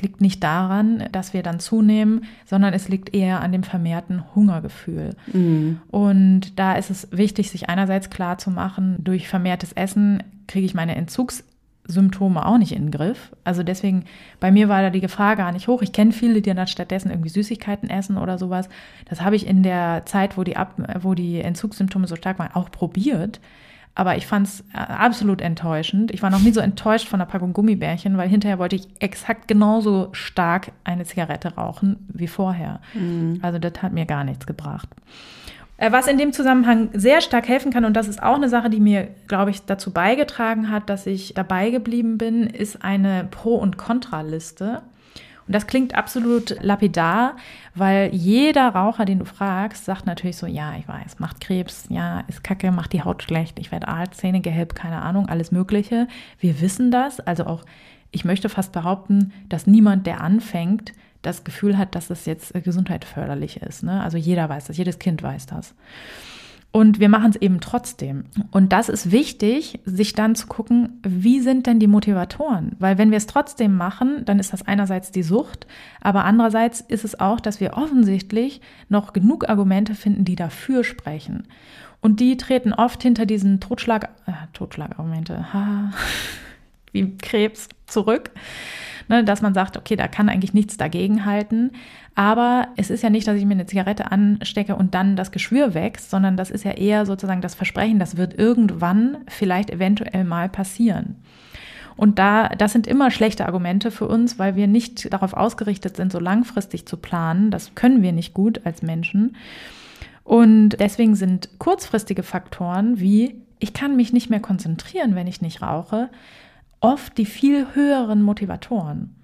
Liegt nicht daran, dass wir dann zunehmen, sondern es liegt eher an dem vermehrten Hungergefühl. Mhm. Und da ist es wichtig, sich einerseits klar zu machen, durch vermehrtes Essen kriege ich meine Entzugs Symptome auch nicht in den Griff. Also deswegen, bei mir war da die Gefahr gar nicht hoch. Ich kenne viele, die dann stattdessen irgendwie Süßigkeiten essen oder sowas. Das habe ich in der Zeit, wo die, Ab wo die Entzugssymptome so stark waren, auch probiert. aber ich fand es äh, absolut enttäuschend. Ich war noch nie so enttäuscht von einer Packung Gummibärchen, weil hinterher wollte ich exakt genauso stark eine Zigarette rauchen wie vorher. Mhm. Also das hat mir gar nichts gebracht. Äh, was in dem Zusammenhang sehr stark helfen kann, und das ist auch eine Sache, die mir, glaube ich, dazu beigetragen hat, dass ich dabei geblieben bin, ist eine Pro- und Kontraliste. Und das klingt absolut lapidar, weil jeder Raucher, den du fragst, sagt natürlich so, ja, ich weiß, macht Krebs, ja, ist kacke, macht die Haut schlecht, ich werde alt, Zähne gelb, keine Ahnung, alles Mögliche. Wir wissen das, also auch, ich möchte fast behaupten, dass niemand, der anfängt, das Gefühl hat, dass es jetzt gesundheitsförderlich ist. Ne? Also jeder weiß das, jedes Kind weiß das. Und wir machen es eben trotzdem. Und das ist wichtig, sich dann zu gucken, wie sind denn die Motivatoren? Weil wenn wir es trotzdem machen, dann ist das einerseits die Sucht, aber andererseits ist es auch, dass wir offensichtlich noch genug Argumente finden, die dafür sprechen. Und die treten oft hinter diesen Totschlag, äh, Totschlagargumente, wie Krebs zurück ne, dass man sagt, okay, da kann eigentlich nichts dagegen halten. Aber es ist ja nicht, dass ich mir eine Zigarette anstecke und dann das Geschwür wächst, sondern das ist ja eher sozusagen das Versprechen, das wird irgendwann vielleicht eventuell mal passieren. Und da, das sind immer schlechte Argumente für uns, weil wir nicht darauf ausgerichtet sind, so langfristig zu planen. Das können wir nicht gut als Menschen. Und deswegen sind kurzfristige Faktoren wie, ich kann mich nicht mehr konzentrieren, wenn ich nicht rauche, oft die viel höheren Motivatoren.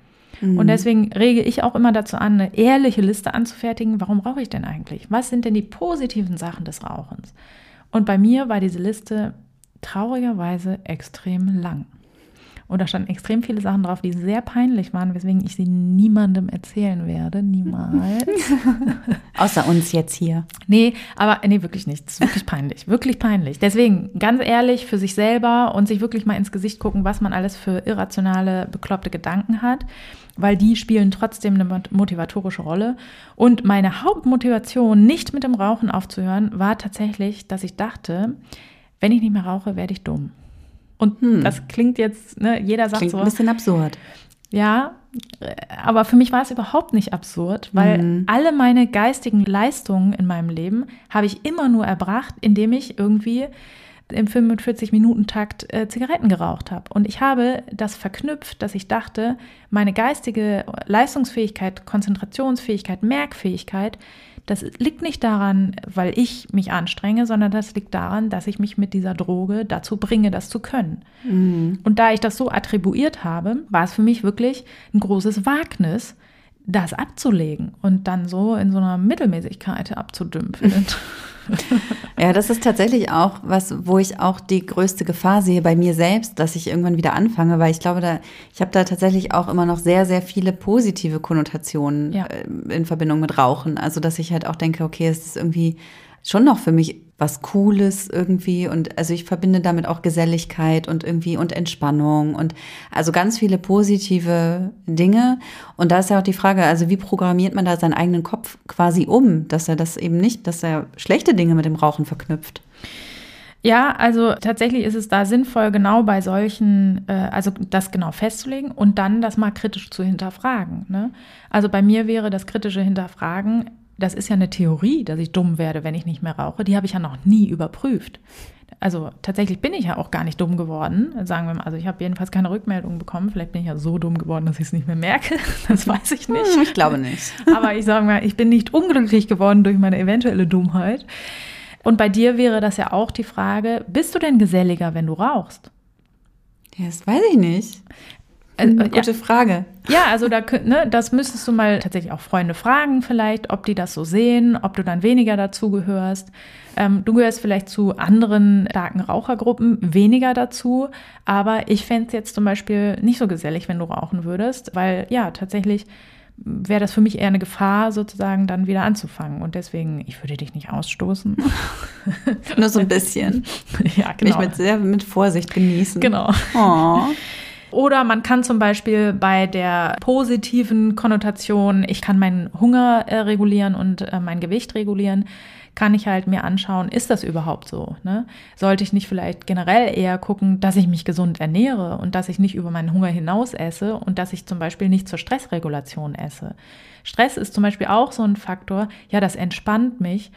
Mhm. Und deswegen rege ich auch immer dazu an, eine ehrliche Liste anzufertigen. Warum rauche ich denn eigentlich? Was sind denn die positiven Sachen des Rauchens? Und bei mir war diese Liste traurigerweise extrem lang. Und da standen extrem viele Sachen drauf, die sehr peinlich waren, weswegen ich sie niemandem erzählen werde. Niemals. Außer uns jetzt hier. Nee, aber nee, wirklich nicht. Das ist wirklich peinlich. Wirklich peinlich. Deswegen ganz ehrlich für sich selber und sich wirklich mal ins Gesicht gucken, was man alles für irrationale, bekloppte Gedanken hat. Weil die spielen trotzdem eine motivatorische Rolle. Und meine Hauptmotivation, nicht mit dem Rauchen aufzuhören, war tatsächlich, dass ich dachte, wenn ich nicht mehr rauche, werde ich dumm. Und hm. das klingt jetzt, ne, jeder sagt klingt so. ein bisschen absurd. Ja, aber für mich war es überhaupt nicht absurd, weil mhm. alle meine geistigen Leistungen in meinem Leben habe ich immer nur erbracht, indem ich irgendwie im 45-Minuten-Takt äh, Zigaretten geraucht habe. Und ich habe das verknüpft, dass ich dachte, meine geistige Leistungsfähigkeit, Konzentrationsfähigkeit, Merkfähigkeit, das liegt nicht daran, weil ich mich anstrenge, sondern das liegt daran, dass ich mich mit dieser Droge dazu bringe, das zu können. Mhm. Und da ich das so attribuiert habe, war es für mich wirklich ein großes Wagnis, das abzulegen und dann so in so einer Mittelmäßigkeit abzudümpeln. ja, das ist tatsächlich auch was, wo ich auch die größte Gefahr sehe bei mir selbst, dass ich irgendwann wieder anfange, weil ich glaube, da, ich habe da tatsächlich auch immer noch sehr, sehr viele positive Konnotationen ja. Äh, in Verbindung mit Rauchen. Also, dass ich halt auch denke, okay, es ist irgendwie schon noch für mich was Cooles irgendwie und also ich verbinde damit auch Geselligkeit und irgendwie und Entspannung und also ganz viele positive Dinge und da ist ja auch die Frage, also wie programmiert man da seinen eigenen Kopf quasi um, dass er das eben nicht, dass er schlechte Dinge mit dem Rauchen verknüpft? Ja, also tatsächlich ist es da sinnvoll, genau bei solchen, äh, also das genau festzulegen und dann das mal kritisch zu hinterfragen. Ne? Also bei mir wäre das kritische Hinterfragen, das ist ja eine Theorie, dass ich dumm werde, wenn ich nicht mehr rauche. Die habe ich ja noch nie überprüft. Also tatsächlich bin ich ja auch gar nicht dumm geworden, sagen wir mal. Also ich habe jedenfalls keine Rückmeldung bekommen. Vielleicht bin ich ja so dumm geworden, dass ich es nicht mehr merke. Das weiß ich nicht. Ich glaube nicht. Aber ich sage mal, ich bin nicht unglücklich geworden durch meine eventuelle Dummheit. Und bei dir wäre das ja auch die Frage, bist du denn geselliger, wenn du rauchst? Ja, das weiß ich nicht. Äh, gute ja. Frage. Ja, also da, ne, das müsstest du mal tatsächlich auch Freunde fragen, vielleicht, ob die das so sehen, ob du dann weniger dazu gehörst. Ähm, du gehörst vielleicht zu anderen starken Rauchergruppen, weniger dazu. Aber ich fände es jetzt zum Beispiel nicht so gesellig, wenn du rauchen würdest, weil ja, tatsächlich wäre das für mich eher eine Gefahr, sozusagen dann wieder anzufangen. Und deswegen, ich würde dich nicht ausstoßen. Nur so ein bisschen. ja, genau. Mich mit sehr mit Vorsicht genießen. Genau. Oh. Oder man kann zum Beispiel bei der positiven Konnotation, ich kann meinen Hunger äh, regulieren und äh, mein Gewicht regulieren, kann ich halt mir anschauen, ist das überhaupt so? Ne? Sollte ich nicht vielleicht generell eher gucken, dass ich mich gesund ernähre und dass ich nicht über meinen Hunger hinaus esse und dass ich zum Beispiel nicht zur Stressregulation esse? Stress ist zum Beispiel auch so ein Faktor, ja, das entspannt mich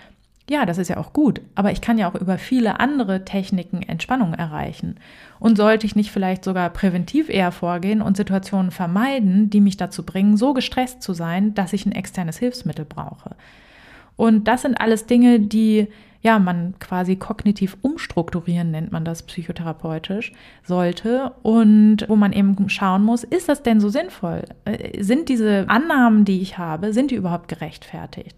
Ja, das ist ja auch gut, aber ich kann ja auch über viele andere Techniken Entspannung erreichen. Und sollte ich nicht vielleicht sogar präventiv eher vorgehen und Situationen vermeiden, die mich dazu bringen, so gestresst zu sein, dass ich ein externes Hilfsmittel brauche? Und das sind alles Dinge, die ja, man quasi kognitiv umstrukturieren, nennt man das psychotherapeutisch, sollte und wo man eben schauen muss, ist das denn so sinnvoll? Äh, sind diese Annahmen, die ich habe, sind die überhaupt gerechtfertigt?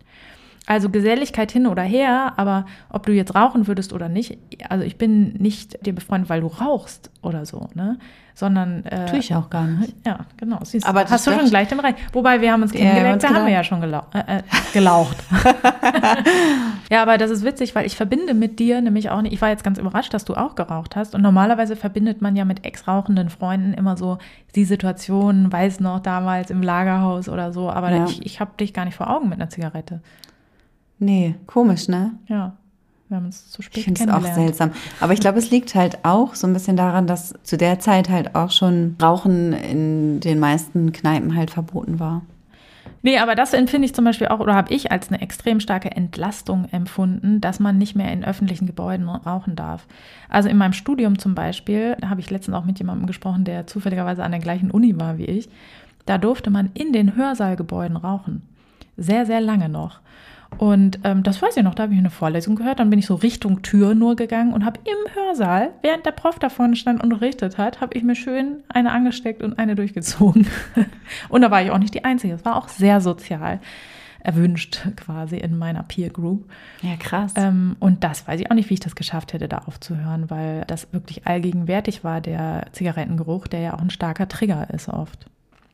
Also Geselligkeit hin oder her, aber ob du jetzt rauchen würdest oder nicht, also ich bin nicht dir befreundet, weil du rauchst oder so, ne? Sondern äh, tue ich auch gar nicht. Ja, genau. Siehst, aber hast du schon gleich den Bereich. Wobei wir haben uns kennengelernt, da haben wir ja schon gelau äh, äh, gelaucht. ja, aber das ist witzig, weil ich verbinde mit dir nämlich auch nicht. Ich war jetzt ganz überrascht, dass du auch geraucht hast. Und normalerweise verbindet man ja mit ex-rauchenden Freunden immer so die Situation, weiß noch damals im Lagerhaus oder so. Aber ja. ich, ich habe dich gar nicht vor Augen mit einer Zigarette. Nee, komisch, ne? Ja. Wir haben uns zu spät Ich finde es auch seltsam. Aber ich glaube, es liegt halt auch so ein bisschen daran, dass zu der Zeit halt auch schon Rauchen in den meisten Kneipen halt verboten war. Nee, aber das empfinde ich zum Beispiel auch, oder habe ich als eine extrem starke Entlastung empfunden, dass man nicht mehr in öffentlichen Gebäuden rauchen darf. Also in meinem Studium zum Beispiel, da habe ich letztens auch mit jemandem gesprochen, der zufälligerweise an der gleichen Uni war wie ich. Da durfte man in den Hörsaalgebäuden rauchen. Sehr, sehr lange noch. Und ähm, das weiß ich noch, da habe ich eine Vorlesung gehört, dann bin ich so Richtung Tür nur gegangen und habe im Hörsaal, während der Prof da vorne stand und unterrichtet hat, habe ich mir schön eine angesteckt und eine durchgezogen. und da war ich auch nicht die Einzige, es war auch sehr sozial erwünscht quasi in meiner Peer Group. Ja, krass. Ähm, und das weiß ich auch nicht, wie ich das geschafft hätte, da aufzuhören, weil das wirklich allgegenwärtig war, der Zigarettengeruch, der ja auch ein starker Trigger ist oft.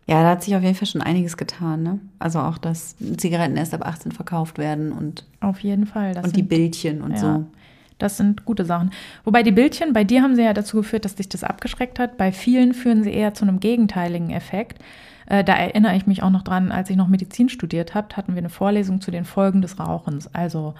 Ja, da hat sich auf jeden Fall schon einiges getan. Ne? Also auch, dass Zigaretten erst ab 18 verkauft werden und auf jeden Fall. und sind, die Bildchen und ja, so. Das sind gute Sachen. Wobei die Bildchen, bei dir haben sie ja dazu geführt, dass dich das abgeschreckt hat. Bei vielen führen sie eher zu einem gegenteiligen Effekt. Äh, da erinnere ich mich auch noch dran, als ich noch Medizin studiert habe, hatten wir eine Vorlesung zu den Folgen des Rauchens. Also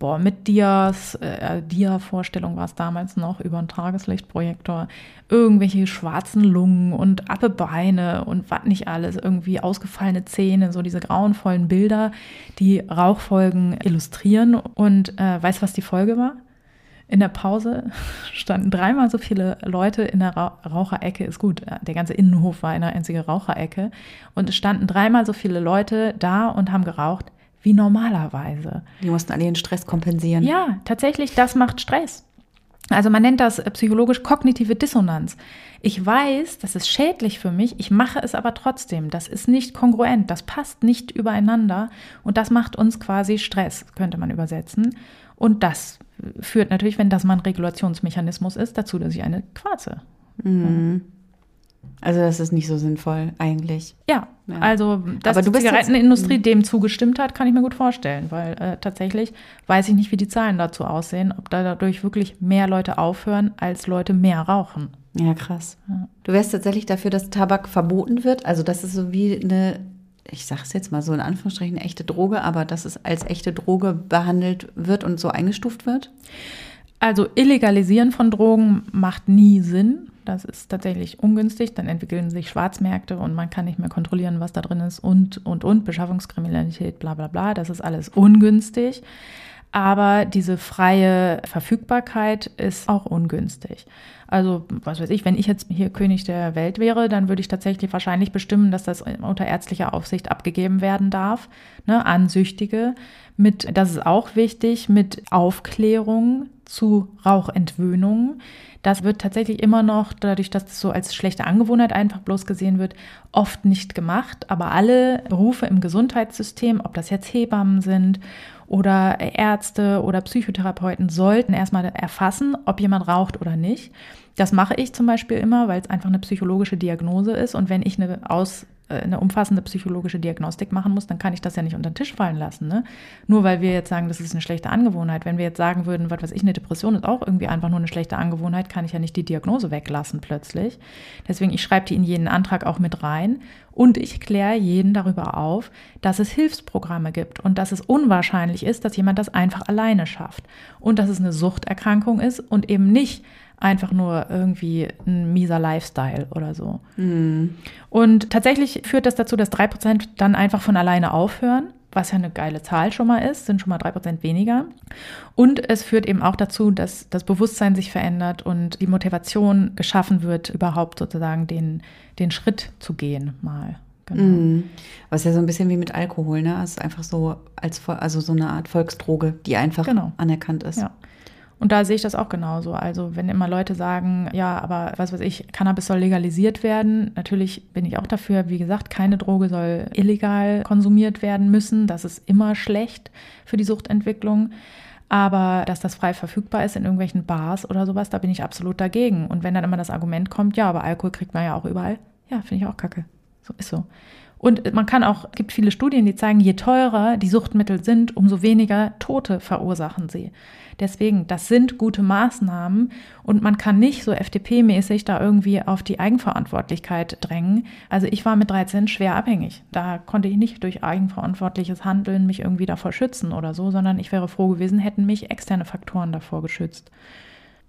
boah, mit Dias, äh, Dia-Vorstellung war es damals noch, über einen Tageslichtprojektor, irgendwelche schwarzen Lungen und Appebeine und was nicht alles, irgendwie ausgefallene Zähne, so diese grauenvollen Bilder, die Rauchfolgen illustrieren. Und äh, weißt was die Folge war? In der Pause standen dreimal so viele Leute in der Ra Raucherecke. Ist gut, äh, der ganze Innenhof war eine einzige Raucherecke. Und es standen dreimal so viele Leute da und haben geraucht wie normalerweise. Die mussten alle ihren Stress kompensieren. Ja, tatsächlich, das macht Stress. Also man nennt das äh, psychologisch kognitive Dissonanz. Ich weiß, das ist schädlich für mich, ich mache es aber trotzdem. Das ist nicht kongruent, das passt nicht übereinander und das macht uns quasi Stress, könnte man übersetzen. Und das führt natürlich, wenn das mal ein Regulationsmechanismus ist, dazu, dass ich eine quarze. Mhm. Also das ist nicht so sinnvoll eigentlich. Ja, ja. also dass Aber die Zigarettenindustrie jetzt, dem zugestimmt hat, kann ich mir gut vorstellen, weil äh, tatsächlich weiß ich nicht, wie die Zahlen dazu aussehen, ob da dadurch wirklich mehr Leute aufhören, als Leute mehr rauchen. Ja, krass. Ja. Du wärst tatsächlich dafür, dass Tabak verboten wird? Also das ist so wie eine, ich sag's jetzt mal so in Anführungsstrichen, eine echte Droge, aber dass es als echte Droge behandelt wird und so eingestuft wird? Also Illegalisieren von Drogen macht nie Sinn. Das ist tatsächlich ungünstig. Dann entwickeln sich Schwarzmärkte und man kann nicht mehr kontrollieren, was da drin ist und, und, und. Beschaffungskriminalität, bla, bla, bla. Das ist alles ungünstig. Aber diese freie Verfügbarkeit ist auch ungünstig. Also, was weiß ich, wenn ich jetzt hier König der Welt wäre, dann würde ich tatsächlich wahrscheinlich bestimmen, dass das unter ärztlicher Aufsicht abgegeben werden darf, ne, an Süchtige. Mit, das ist auch wichtig, mit Aufklärung zu Rauchentwöhnung. Das wird tatsächlich immer noch, dadurch, dass es so als schlechte Angewohnheit einfach bloß gesehen wird, oft nicht gemacht. Aber alle Berufe im Gesundheitssystem, ob das jetzt Hebammen sind oder Ärzte oder Psychotherapeuten, sollten erstmal erfassen, ob jemand raucht oder nicht. Das mache ich zum Beispiel immer, weil es einfach eine psychologische Diagnose ist. Und wenn ich eine Aus eine umfassende psychologische Diagnostik machen muss, dann kann ich das ja nicht unter den Tisch fallen lassen. Ne? Nur weil wir jetzt sagen, das ist eine schlechte Angewohnheit. Wenn wir jetzt sagen würden, was weiß ich, eine Depression ist auch irgendwie einfach nur eine schlechte Angewohnheit, kann ich ja nicht die Diagnose weglassen plötzlich. Deswegen, ich schreibe die in jeden Antrag auch mit rein und ich kläre jeden darüber auf, dass es Hilfsprogramme gibt und dass es unwahrscheinlich ist, dass jemand das einfach alleine schafft und dass es eine Suchterkrankung ist und eben nicht einfach nur irgendwie ein mieser Lifestyle oder so. Mhm. Und tatsächlich führt das dazu, dass drei Prozent dann einfach von alleine aufhören. was ja eine geile Zahl schon mal ist, sind schon mal drei Prozent weniger. Und es führt eben auch dazu, dass das Bewusstsein sich verändert und die Motivation geschaffen wird, überhaupt sozusagen den, den Schritt zu gehen mal. Genau. Mm. Was ja so ein bisschen wie mit Alkohol, ne? Es ist einfach so als also so eine Art Volksdroge, die einfach genau. anerkannt ist. Ja. Und da sehe ich das auch genauso. Also wenn immer Leute sagen, ja, aber was weiß ich, Cannabis soll legalisiert werden, natürlich bin ich auch dafür. Wie gesagt, keine Droge soll illegal konsumiert werden müssen. Das ist immer schlecht für die Suchtentwicklung. Aber dass das frei verfügbar ist in irgendwelchen Bars oder sowas, da bin ich absolut dagegen. Und wenn dann immer das Argument kommt, ja, aber Alkohol kriegt man ja auch überall, ja, finde ich auch kacke. So ist so. Und man kann auch, gibt viele Studien, die zeigen, je teurer die Suchtmittel sind, umso weniger Tote verursachen sie. Deswegen, das sind gute Maßnahmen und man kann nicht so FDP-mäßig da irgendwie auf die Eigenverantwortlichkeit drängen. Also ich war mit 13 schwer abhängig. Da konnte ich nicht durch eigenverantwortliches Handeln mich irgendwie davor schützen oder so, sondern ich wäre froh gewesen, hätten mich externe Faktoren davor geschützt.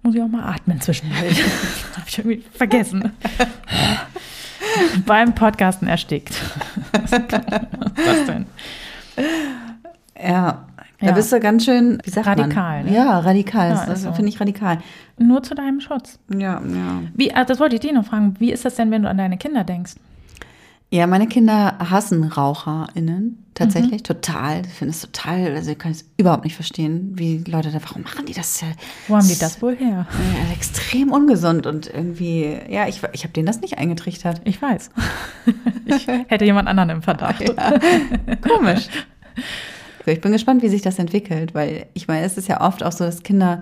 Muss ich auch mal atmen zwischendurch. Habe ich irgendwie vergessen. Beim Podcasten erstickt. Was denn? Ja, da ja. bist du ganz schön, radikal. Ne? Ja, radikal. Ja, das so. finde ich radikal. Nur zu deinem Schutz. Ja, ja. Wie, ah, das wollte ich dir noch fragen. Wie ist das denn, wenn du an deine Kinder denkst? Ja, meine Kinder hassen RaucherInnen. Tatsächlich, mhm. total. Ich finde es total, also ich kann es überhaupt nicht verstehen, wie Leute da, warum machen die das? Wo haben die das wohl her? Äh, extrem ungesund und irgendwie, ja, ich, ich habe denen das nicht eingetrichtert. Ich weiß. ich hätte jemand anderen im Verdacht. Ja. Komisch. Ich bin gespannt, wie sich das entwickelt, weil ich meine, es ist ja oft auch so, dass Kinder,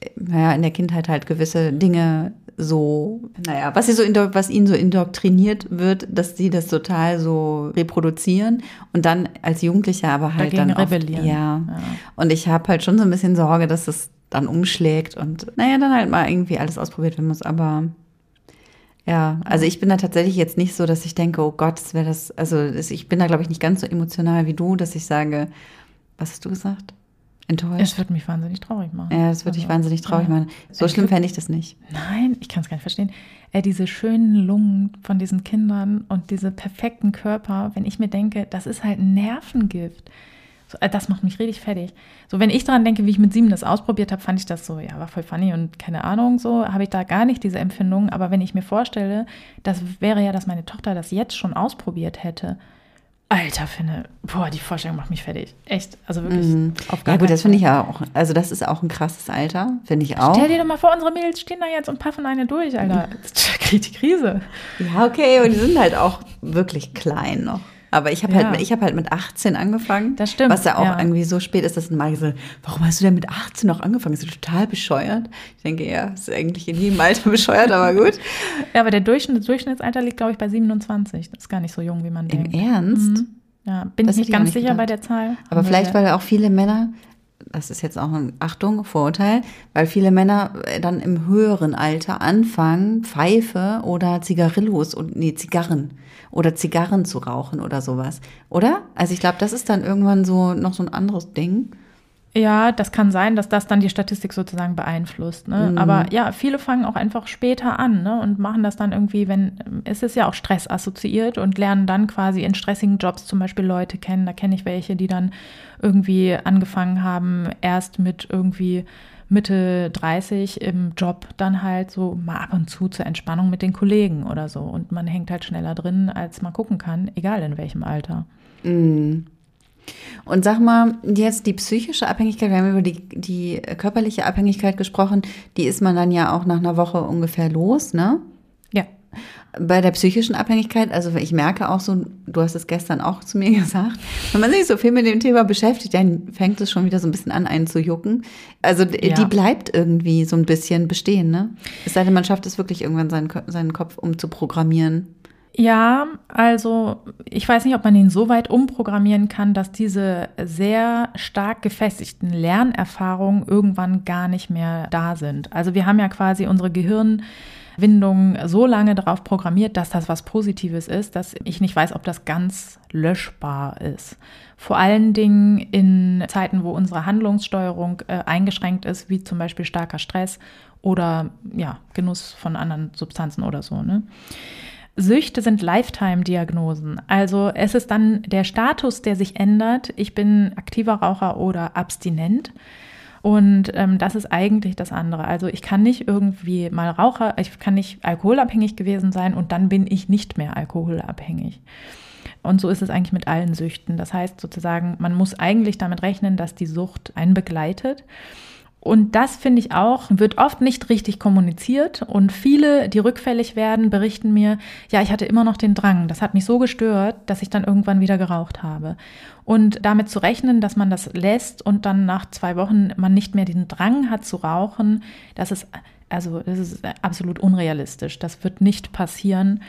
äh, naja, in der Kindheit halt gewisse Dinge so, naja, was, sie so, was ihnen so indoktriniert wird, dass sie das total so reproduzieren und dann als Jugendliche aber halt Dagegen dann oft, rebellieren. Ja. ja. Und ich habe halt schon so ein bisschen Sorge, dass es dann umschlägt und naja, dann halt mal irgendwie alles ausprobiert werden muss. Aber ja, also ich bin da tatsächlich jetzt nicht so, dass ich denke, oh Gott, das wäre das, also ich bin da glaube ich nicht ganz so emotional wie du, dass ich sage, was hast du gesagt? Enttäuscht. Es würde mich wahnsinnig traurig machen. Ja, es würde dich also, wahnsinnig traurig ja. machen. So ich schlimm fände ich das nicht. Nein, ich kann es gar nicht verstehen. Äh, diese schönen Lungen von diesen Kindern und diese perfekten Körper, wenn ich mir denke, das ist halt ein Nervengift. So, äh, das macht mich richtig fertig. So, wenn ich daran denke, wie ich mit sieben das ausprobiert habe, fand ich das so, ja, war voll funny und keine Ahnung, so habe ich da gar nicht diese Empfindung. Aber wenn ich mir vorstelle, das wäre ja, dass meine Tochter das jetzt schon ausprobiert hätte Alter, finde, boah, die Vorstellung macht mich fertig. Echt, also wirklich. Mhm. Auf gar ja gut, das finde ich ja auch, also das ist auch ein krasses Alter, finde ich auch. Stell dir doch mal vor, unsere Mädels stehen da jetzt und paffen eine durch, Alter. Das kriegt die Krise. Ja, okay, und die sind halt auch wirklich klein noch. Aber ich habe halt ja. halt, ich hab halt mit 18 angefangen. Das stimmt. Was ja auch ja. irgendwie so spät ist, dass ein Mann so, warum hast du denn mit 18 noch angefangen? Ist du total bescheuert? Ich denke, ja, ist eigentlich in jedem Alter bescheuert, aber gut. Ja, aber der Durchschnitt, Durchschnittsalter liegt, glaube ich, bei 27. Das ist gar nicht so jung, wie man Im denkt. Im Ernst? Mhm. Ja, bin das ich nicht ganz sicher gedacht. bei der Zahl. Aber vielleicht, weil auch viele Männer das ist jetzt auch ein Achtung, Vorurteil, weil viele Männer äh, dann im höheren Alter anfangen, Pfeife oder Zigarillos und nee, Zigarren oder Zigarren zu rauchen oder sowas. Oder? Also ich glaube, das ist dann irgendwann so noch so ein anderes Ding. Ja, das kann sein, dass das dann die Statistik sozusagen beeinflusst. Ne? Mhm. Aber ja, viele fangen auch einfach später an ne? und machen das dann irgendwie, wenn es ist ja auch Stress assoziiert und lernen dann quasi in stressigen Jobs zum Beispiel Leute kennen. Da kenne ich welche, die dann irgendwie angefangen haben, erst mit irgendwie Mitte 30 im Job dann halt so mal ab und zu zur Entspannung mit den Kollegen oder so. Und man hängt halt schneller drin, als man gucken kann, egal in welchem Alter. Mhm. Und sag mal, jetzt die psychische Abhängigkeit, wir haben über die, die körperliche Abhängigkeit gesprochen, die ist man dann ja auch nach einer Woche ungefähr los, ne? Ja. Bei der psychischen Abhängigkeit, also ich merke auch so, du hast es gestern auch zu mir gesagt, wenn man sich so viel mit dem Thema beschäftigt, dann fängt es schon wieder so ein bisschen an, einen zu jucken. Also ja. die bleibt irgendwie so ein bisschen bestehen, ne? Es sei denn, man schafft es wirklich irgendwann seinen, seinen Kopf umzuprogrammieren. Ja, also ich weiß nicht, ob man ihn so weit umprogrammieren kann, dass diese sehr stark gefestigten Lernerfahrungen irgendwann gar nicht mehr da sind. Also wir haben ja quasi unsere Gehirnwindungen so lange darauf programmiert, dass das was Positives ist, dass ich nicht weiß, ob das ganz löschbar ist. Vor allen Dingen in Zeiten, wo unsere Handlungssteuerung äh, eingeschränkt ist, wie zum Beispiel starker Stress oder ja, Genuss von anderen Substanzen oder so. Ne? Süchte sind Lifetime-Diagnosen. Also es ist dann der Status, der sich ändert. Ich bin aktiver Raucher oder abstinent. Und ähm, das ist eigentlich das andere. Also ich kann nicht irgendwie mal Raucher, ich kann nicht alkoholabhängig gewesen sein und dann bin ich nicht mehr alkoholabhängig. Und so ist es eigentlich mit allen Süchten. Das heißt sozusagen, man muss eigentlich damit rechnen, dass die Sucht einen begleitet. Und das finde ich auch, wird oft nicht richtig kommuniziert. Und viele, die rückfällig werden, berichten mir, ja, ich hatte immer noch den Drang. Das hat mich so gestört, dass ich dann irgendwann wieder geraucht habe. Und damit zu rechnen, dass man das lässt und dann nach zwei Wochen man nicht mehr den Drang hat zu rauchen, das ist, also, das ist absolut unrealistisch. Das wird nicht passieren.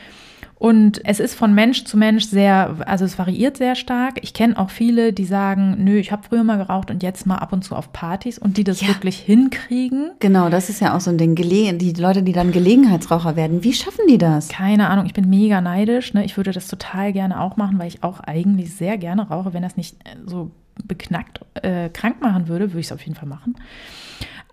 Und es ist von Mensch zu Mensch sehr, also es variiert sehr stark. Ich kenne auch viele, die sagen, nö, ich habe früher mal geraucht und jetzt mal ab und zu auf Partys und die das ja. wirklich hinkriegen. Genau, das ist ja auch so ein Ding. Die Leute, die dann Gelegenheitsraucher werden, wie schaffen die das? Keine Ahnung, ich bin mega neidisch. Ne? Ich würde das total gerne auch machen, weil ich auch eigentlich sehr gerne rauche. Wenn das nicht so beknackt äh, krank machen würde, würde ich es auf jeden Fall machen.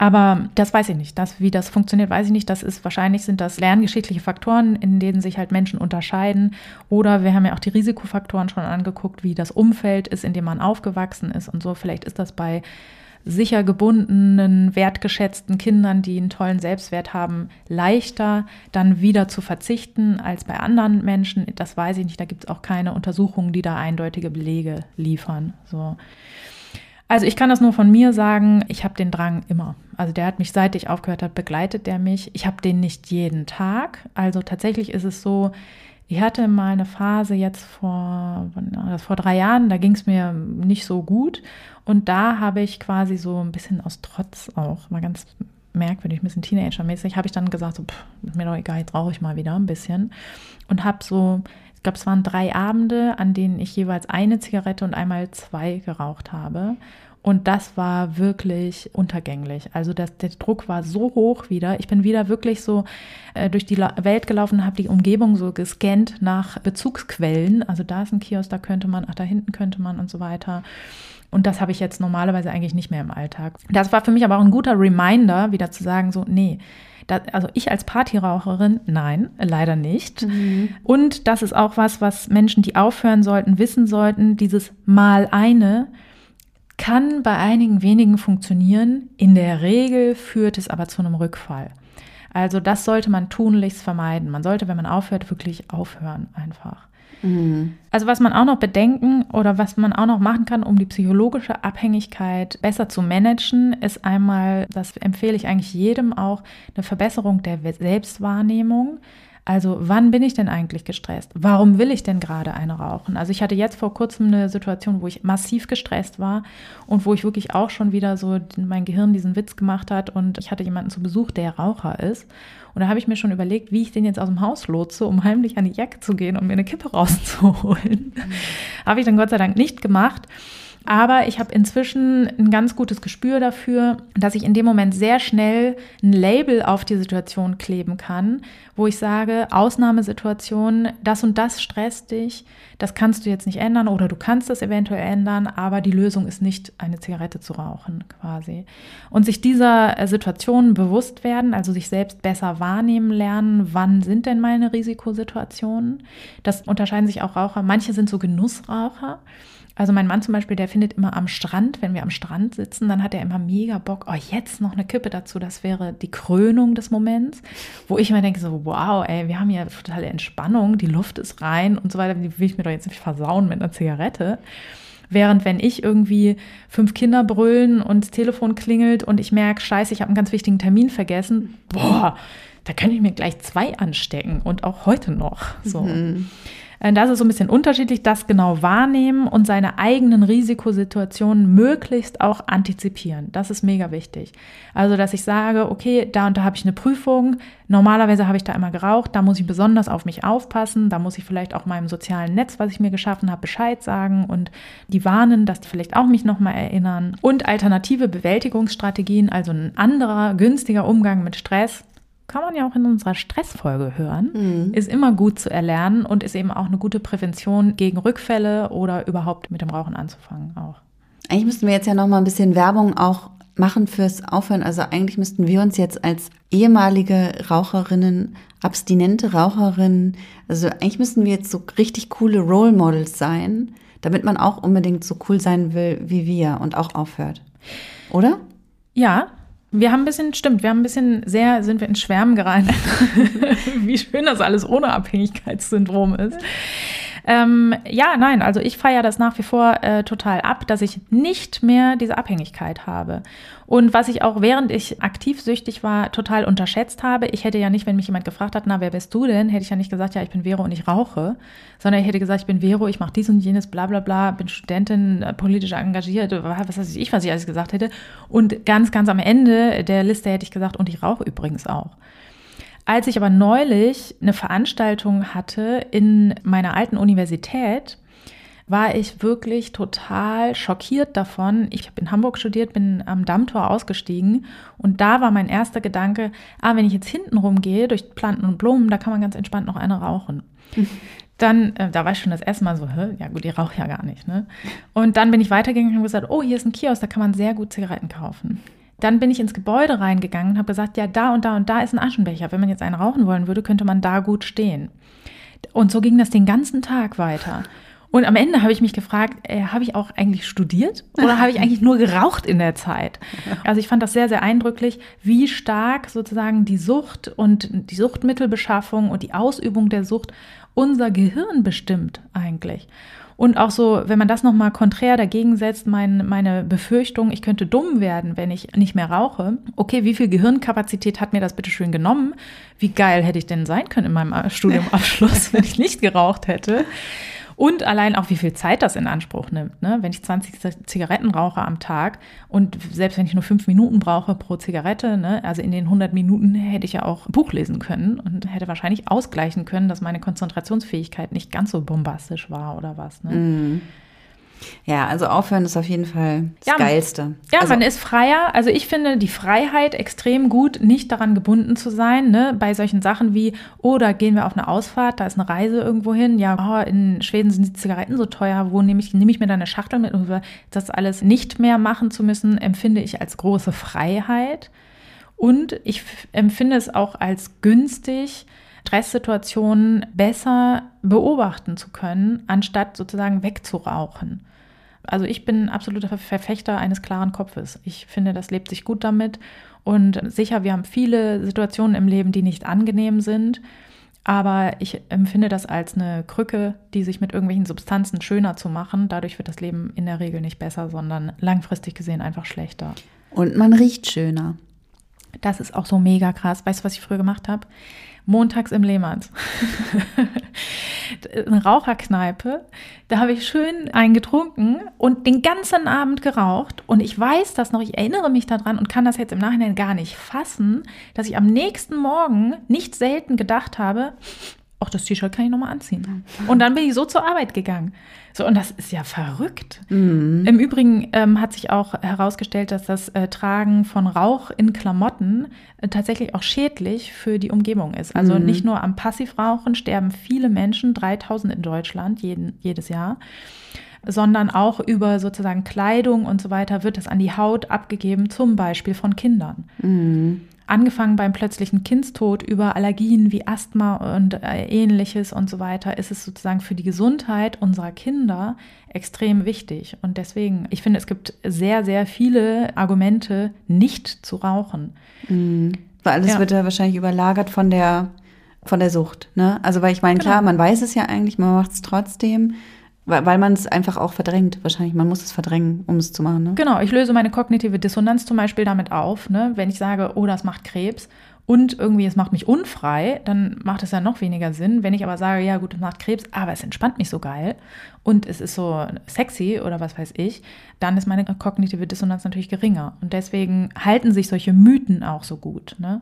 Aber das weiß ich nicht. Das, wie das funktioniert, weiß ich nicht. Das ist wahrscheinlich sind das lerngeschichtliche Faktoren, in denen sich halt Menschen unterscheiden. Oder wir haben ja auch die Risikofaktoren schon angeguckt, wie das Umfeld ist, in dem man aufgewachsen ist und so. Vielleicht ist das bei sicher gebundenen, wertgeschätzten Kindern, die einen tollen Selbstwert haben, leichter dann wieder zu verzichten als bei anderen Menschen. Das weiß ich nicht. Da gibt es auch keine Untersuchungen, die da eindeutige Belege liefern. So. Also ich kann das nur von mir sagen, ich habe den Drang immer. Also der hat mich, seit ich aufgehört habe, begleitet der mich. Ich habe den nicht jeden Tag. Also tatsächlich ist es so, ich hatte mal eine Phase jetzt vor, vor drei Jahren, da ging es mir nicht so gut. Und da habe ich quasi so ein bisschen aus Trotz auch, mal ganz merkwürdig, ein bisschen Teenager-mäßig, habe ich dann gesagt, so, pff, ist mir doch egal, jetzt rauche ich mal wieder ein bisschen. Und habe so ich glaube, es waren drei Abende, an denen ich jeweils eine Zigarette und einmal zwei geraucht habe. Und das war wirklich untergänglich. Also das, der Druck war so hoch wieder. Ich bin wieder wirklich so äh, durch die Welt gelaufen, habe die Umgebung so gescannt nach Bezugsquellen. Also da ist ein Kiosk, da könnte man, ach, da hinten könnte man und so weiter. Und das habe ich jetzt normalerweise eigentlich nicht mehr im Alltag. Das war für mich aber auch ein guter Reminder, wieder zu sagen, so, nee, das, also ich als Partyraucherin, nein, leider nicht. Mhm. Und das ist auch was, was Menschen, die aufhören sollten, wissen sollten. Dieses Mal eine kann bei einigen wenigen funktionieren. In der Regel führt es aber zu einem Rückfall. Also das sollte man tunlichst vermeiden. Man sollte, wenn man aufhört, wirklich aufhören einfach. Mhm. Also was man auch noch bedenken oder was man auch noch machen kann, um die psychologische Abhängigkeit besser zu managen, ist einmal, das empfehle ich eigentlich jedem auch, eine Verbesserung der Selbstwahrnehmung. Also wann bin ich denn eigentlich gestresst? Warum will ich denn gerade eine rauchen? Also ich hatte jetzt vor kurzem eine Situation, wo ich massiv gestresst war und wo ich wirklich auch schon wieder so mein Gehirn diesen Witz gemacht hat und ich hatte jemanden zu Besuch, der Raucher ist. Und da habe ich mir schon überlegt, wie ich den jetzt aus dem Haus lotse, um heimlich an die Jacke zu gehen und mir eine Kippe rauszuholen. Mhm. habe ich dann Gott sei Dank nicht gemacht. Aber ich habe inzwischen ein ganz gutes Gespür dafür, dass ich in dem Moment sehr schnell ein Label auf die Situation kleben kann, wo ich sage, Ausnahmesituation, das und das stresst dich, das kannst du jetzt nicht ändern oder du kannst es eventuell ändern, aber die Lösung ist nicht, eine Zigarette zu rauchen quasi. Und sich dieser Situation bewusst werden, also sich selbst besser wahrnehmen lernen, wann sind denn meine Risikosituationen. Das unterscheiden sich auch Raucher. Manche sind so Genussraucher. Also mein Mann zum Beispiel, der findet immer am Strand, wenn wir am Strand sitzen, dann hat er immer mega Bock, oh, jetzt noch eine Kippe dazu, das wäre die Krönung des Moments, wo ich immer denke so, wow, ey, wir haben hier totale Entspannung, die Luft ist rein und so weiter, die will ich mir doch jetzt nicht versauen mit einer Zigarette. Während wenn ich irgendwie fünf Kinder brüllen und das Telefon klingelt und ich merke, scheiße, ich habe einen ganz wichtigen Termin vergessen, boah, da könnte ich mir gleich zwei anstecken und auch heute noch. So. Mhm. Äh, das ist so ein bisschen unterschiedlich, das genau wahrnehmen und seine eigenen Risikosituationen möglichst auch antizipieren. Das ist mega wichtig. Also, dass ich sage, okay, da und da habe ich eine Prüfung. Normalerweise habe ich da immer geraucht. Da muss ich besonders auf mich aufpassen. Da muss ich vielleicht auch meinem sozialen Netz, was ich mir geschaffen habe, Bescheid sagen und die warnen, dass die vielleicht auch mich nochmal erinnern. Und alternative Bewältigungsstrategien, also ein anderer, günstiger Umgang mit Stress, kann man ja auch in unserer Stressfolge hören, mhm. ist immer gut zu erlernen und ist eben auch eine gute Prävention gegen Rückfälle oder überhaupt mit dem Rauchen anzufangen auch. Eigentlich müssten wir jetzt ja noch mal ein bisschen Werbung auch machen fürs Aufhören? Also eigentlich müssten wir uns jetzt als ehemalige Raucherinnen, abstinente Raucherinnen, also eigentlich müssten wir jetzt so richtig coole Role Models sein, damit man auch unbedingt so cool sein will wie wir und auch aufhört. Oder? Ja, wir haben ein bisschen, stimmt, wir haben ein bisschen sehr, sind wir in Schwärmen geraten, wie schön das alles ohne Abhängigkeitssyndrom ist. Ähm, ja, nein, also ich feiere das nach wie vor äh, total ab, dass ich nicht mehr diese Abhängigkeit habe. Und was ich auch während ich aktiv süchtig war, total unterschätzt habe, ich hätte ja nicht, wenn mich jemand gefragt hat, na, wer bist du denn, hätte ich ja nicht gesagt, ja, ich bin Vero und ich rauche, sondern ich hätte gesagt, ich bin Vero, ich mache dies und jenes, bla bla bla, bin Studentin, äh, politisch engagiert, was weiß ich, was ich alles gesagt hätte. Und ganz, ganz am Ende der Liste hätte ich gesagt, und ich rauche übrigens auch. Als ich aber neulich eine Veranstaltung hatte in meiner alten Universität, war ich wirklich total schockiert davon. Ich habe in Hamburg studiert, bin am Dammtor ausgestiegen und da war mein erster Gedanke, ah, wenn ich jetzt hinten rumgehe durch Planten und Blumen, da kann man ganz entspannt noch eine rauchen. Dann, äh, da war ich schon das erste Mal so, Hä? ja gut, ich rauche ja gar nicht. Ne? Und dann bin ich weitergegangen und gesagt, oh, hier ist ein Kiosk, da kann man sehr gut Zigaretten kaufen. Dann bin ich ins Gebäude reingegangen und habe gesagt, ja, da und da und da ist ein Aschenbecher. Wenn man jetzt einen rauchen wollen würde, könnte man da gut stehen. Und so ging das den ganzen Tag weiter. Und am Ende habe ich mich gefragt, äh, habe ich auch eigentlich studiert oder habe ich eigentlich nur geraucht in der Zeit? Also ich fand das sehr, sehr eindrücklich, wie stark sozusagen die Sucht und die Suchtmittelbeschaffung und die Ausübung der Sucht unser Gehirn bestimmt eigentlich. Und auch so, wenn man das nochmal konträr dagegen setzt, mein, meine Befürchtung, ich könnte dumm werden, wenn ich nicht mehr rauche. Okay, wie viel Gehirnkapazität hat mir das bitte schön genommen? Wie geil hätte ich denn sein können in meinem Studiumabschluss, wenn ich nicht geraucht hätte? Und allein auch, wie viel Zeit das in Anspruch nimmt. Ne? Wenn ich 20 Zigaretten rauche am Tag und selbst wenn ich nur fünf Minuten brauche pro Zigarette, ne? also in den 100 Minuten hätte ich ja auch Buch lesen können und hätte wahrscheinlich ausgleichen können, dass meine Konzentrationsfähigkeit nicht ganz so bombastisch war oder was. Ne? Mm. Ja, also aufhören ist auf jeden Fall das ja, Geilste. Ja, also, man ist freier. Also ich finde die Freiheit extrem gut, nicht daran gebunden zu sein, ne? bei solchen Sachen wie, oh, da gehen wir auf eine Ausfahrt, da ist eine Reise irgendwo hin. Ja, oh, in Schweden sind die Zigaretten so teuer, wo nehme ich, nehme ich mir da eine Schachtel mit? Das alles nicht mehr machen zu müssen, empfinde ich als große Freiheit. Und ich empfinde es auch als günstig, Stresssituationen besser beobachten zu können, anstatt sozusagen wegzurauchen. Also ich bin absoluter Verfechter eines klaren Kopfes. Ich finde, das lebt sich gut damit. Und sicher, wir haben viele Situationen im Leben, die nicht angenehm sind. Aber ich empfinde das als eine Krücke, die sich mit irgendwelchen Substanzen schöner zu machen. Dadurch wird das Leben in der Regel nicht besser, sondern langfristig gesehen einfach schlechter. Und man riecht schöner. Das ist auch so mega krass. Weißt du, was ich früher gemacht habe? Montags im Lehmanns. Eine Raucherkneipe. Da habe ich schön eingetrunken und den ganzen Abend geraucht. Und ich weiß das noch, ich erinnere mich daran und kann das jetzt im Nachhinein gar nicht fassen, dass ich am nächsten Morgen nicht selten gedacht habe, ach, das T-Shirt kann ich nochmal anziehen. Und dann bin ich so zur Arbeit gegangen. So, und das ist ja verrückt. Mhm. Im Übrigen ähm, hat sich auch herausgestellt, dass das äh, Tragen von Rauch in Klamotten äh, tatsächlich auch schädlich für die Umgebung ist. Also mhm. nicht nur am Passivrauchen sterben viele Menschen, 3000 in Deutschland jeden, jedes Jahr sondern auch über sozusagen Kleidung und so weiter wird es an die Haut abgegeben, zum Beispiel von Kindern. Mhm angefangen beim plötzlichen Kindstod über Allergien wie Asthma und äh, ähnliches und so weiter, ist es sozusagen für die Gesundheit unserer Kinder extrem wichtig. Und deswegen, ich finde, es gibt sehr, sehr viele Argumente, nicht zu rauchen. Mhm. Weil alles ja. wird ja wahrscheinlich überlagert von der, von der Sucht. Ne? Also, weil ich meine, klar, genau. man weiß es ja eigentlich, man macht es trotzdem. Weil, weil man es einfach auch verdrängt, wahrscheinlich. Man muss es verdrängen, um es zu machen. Ne? Genau, ich löse meine kognitive Dissonanz zum Beispiel damit auf. Ne? Wenn ich sage, oh, das macht Krebs und irgendwie es macht mich unfrei, dann macht es ja noch weniger Sinn. Wenn ich aber sage, ja gut, es macht Krebs, aber es entspannt mich so geil und es ist so sexy oder was weiß ich, dann ist meine kognitive Dissonanz natürlich geringer. Und deswegen halten sich solche Mythen auch so gut. Ne?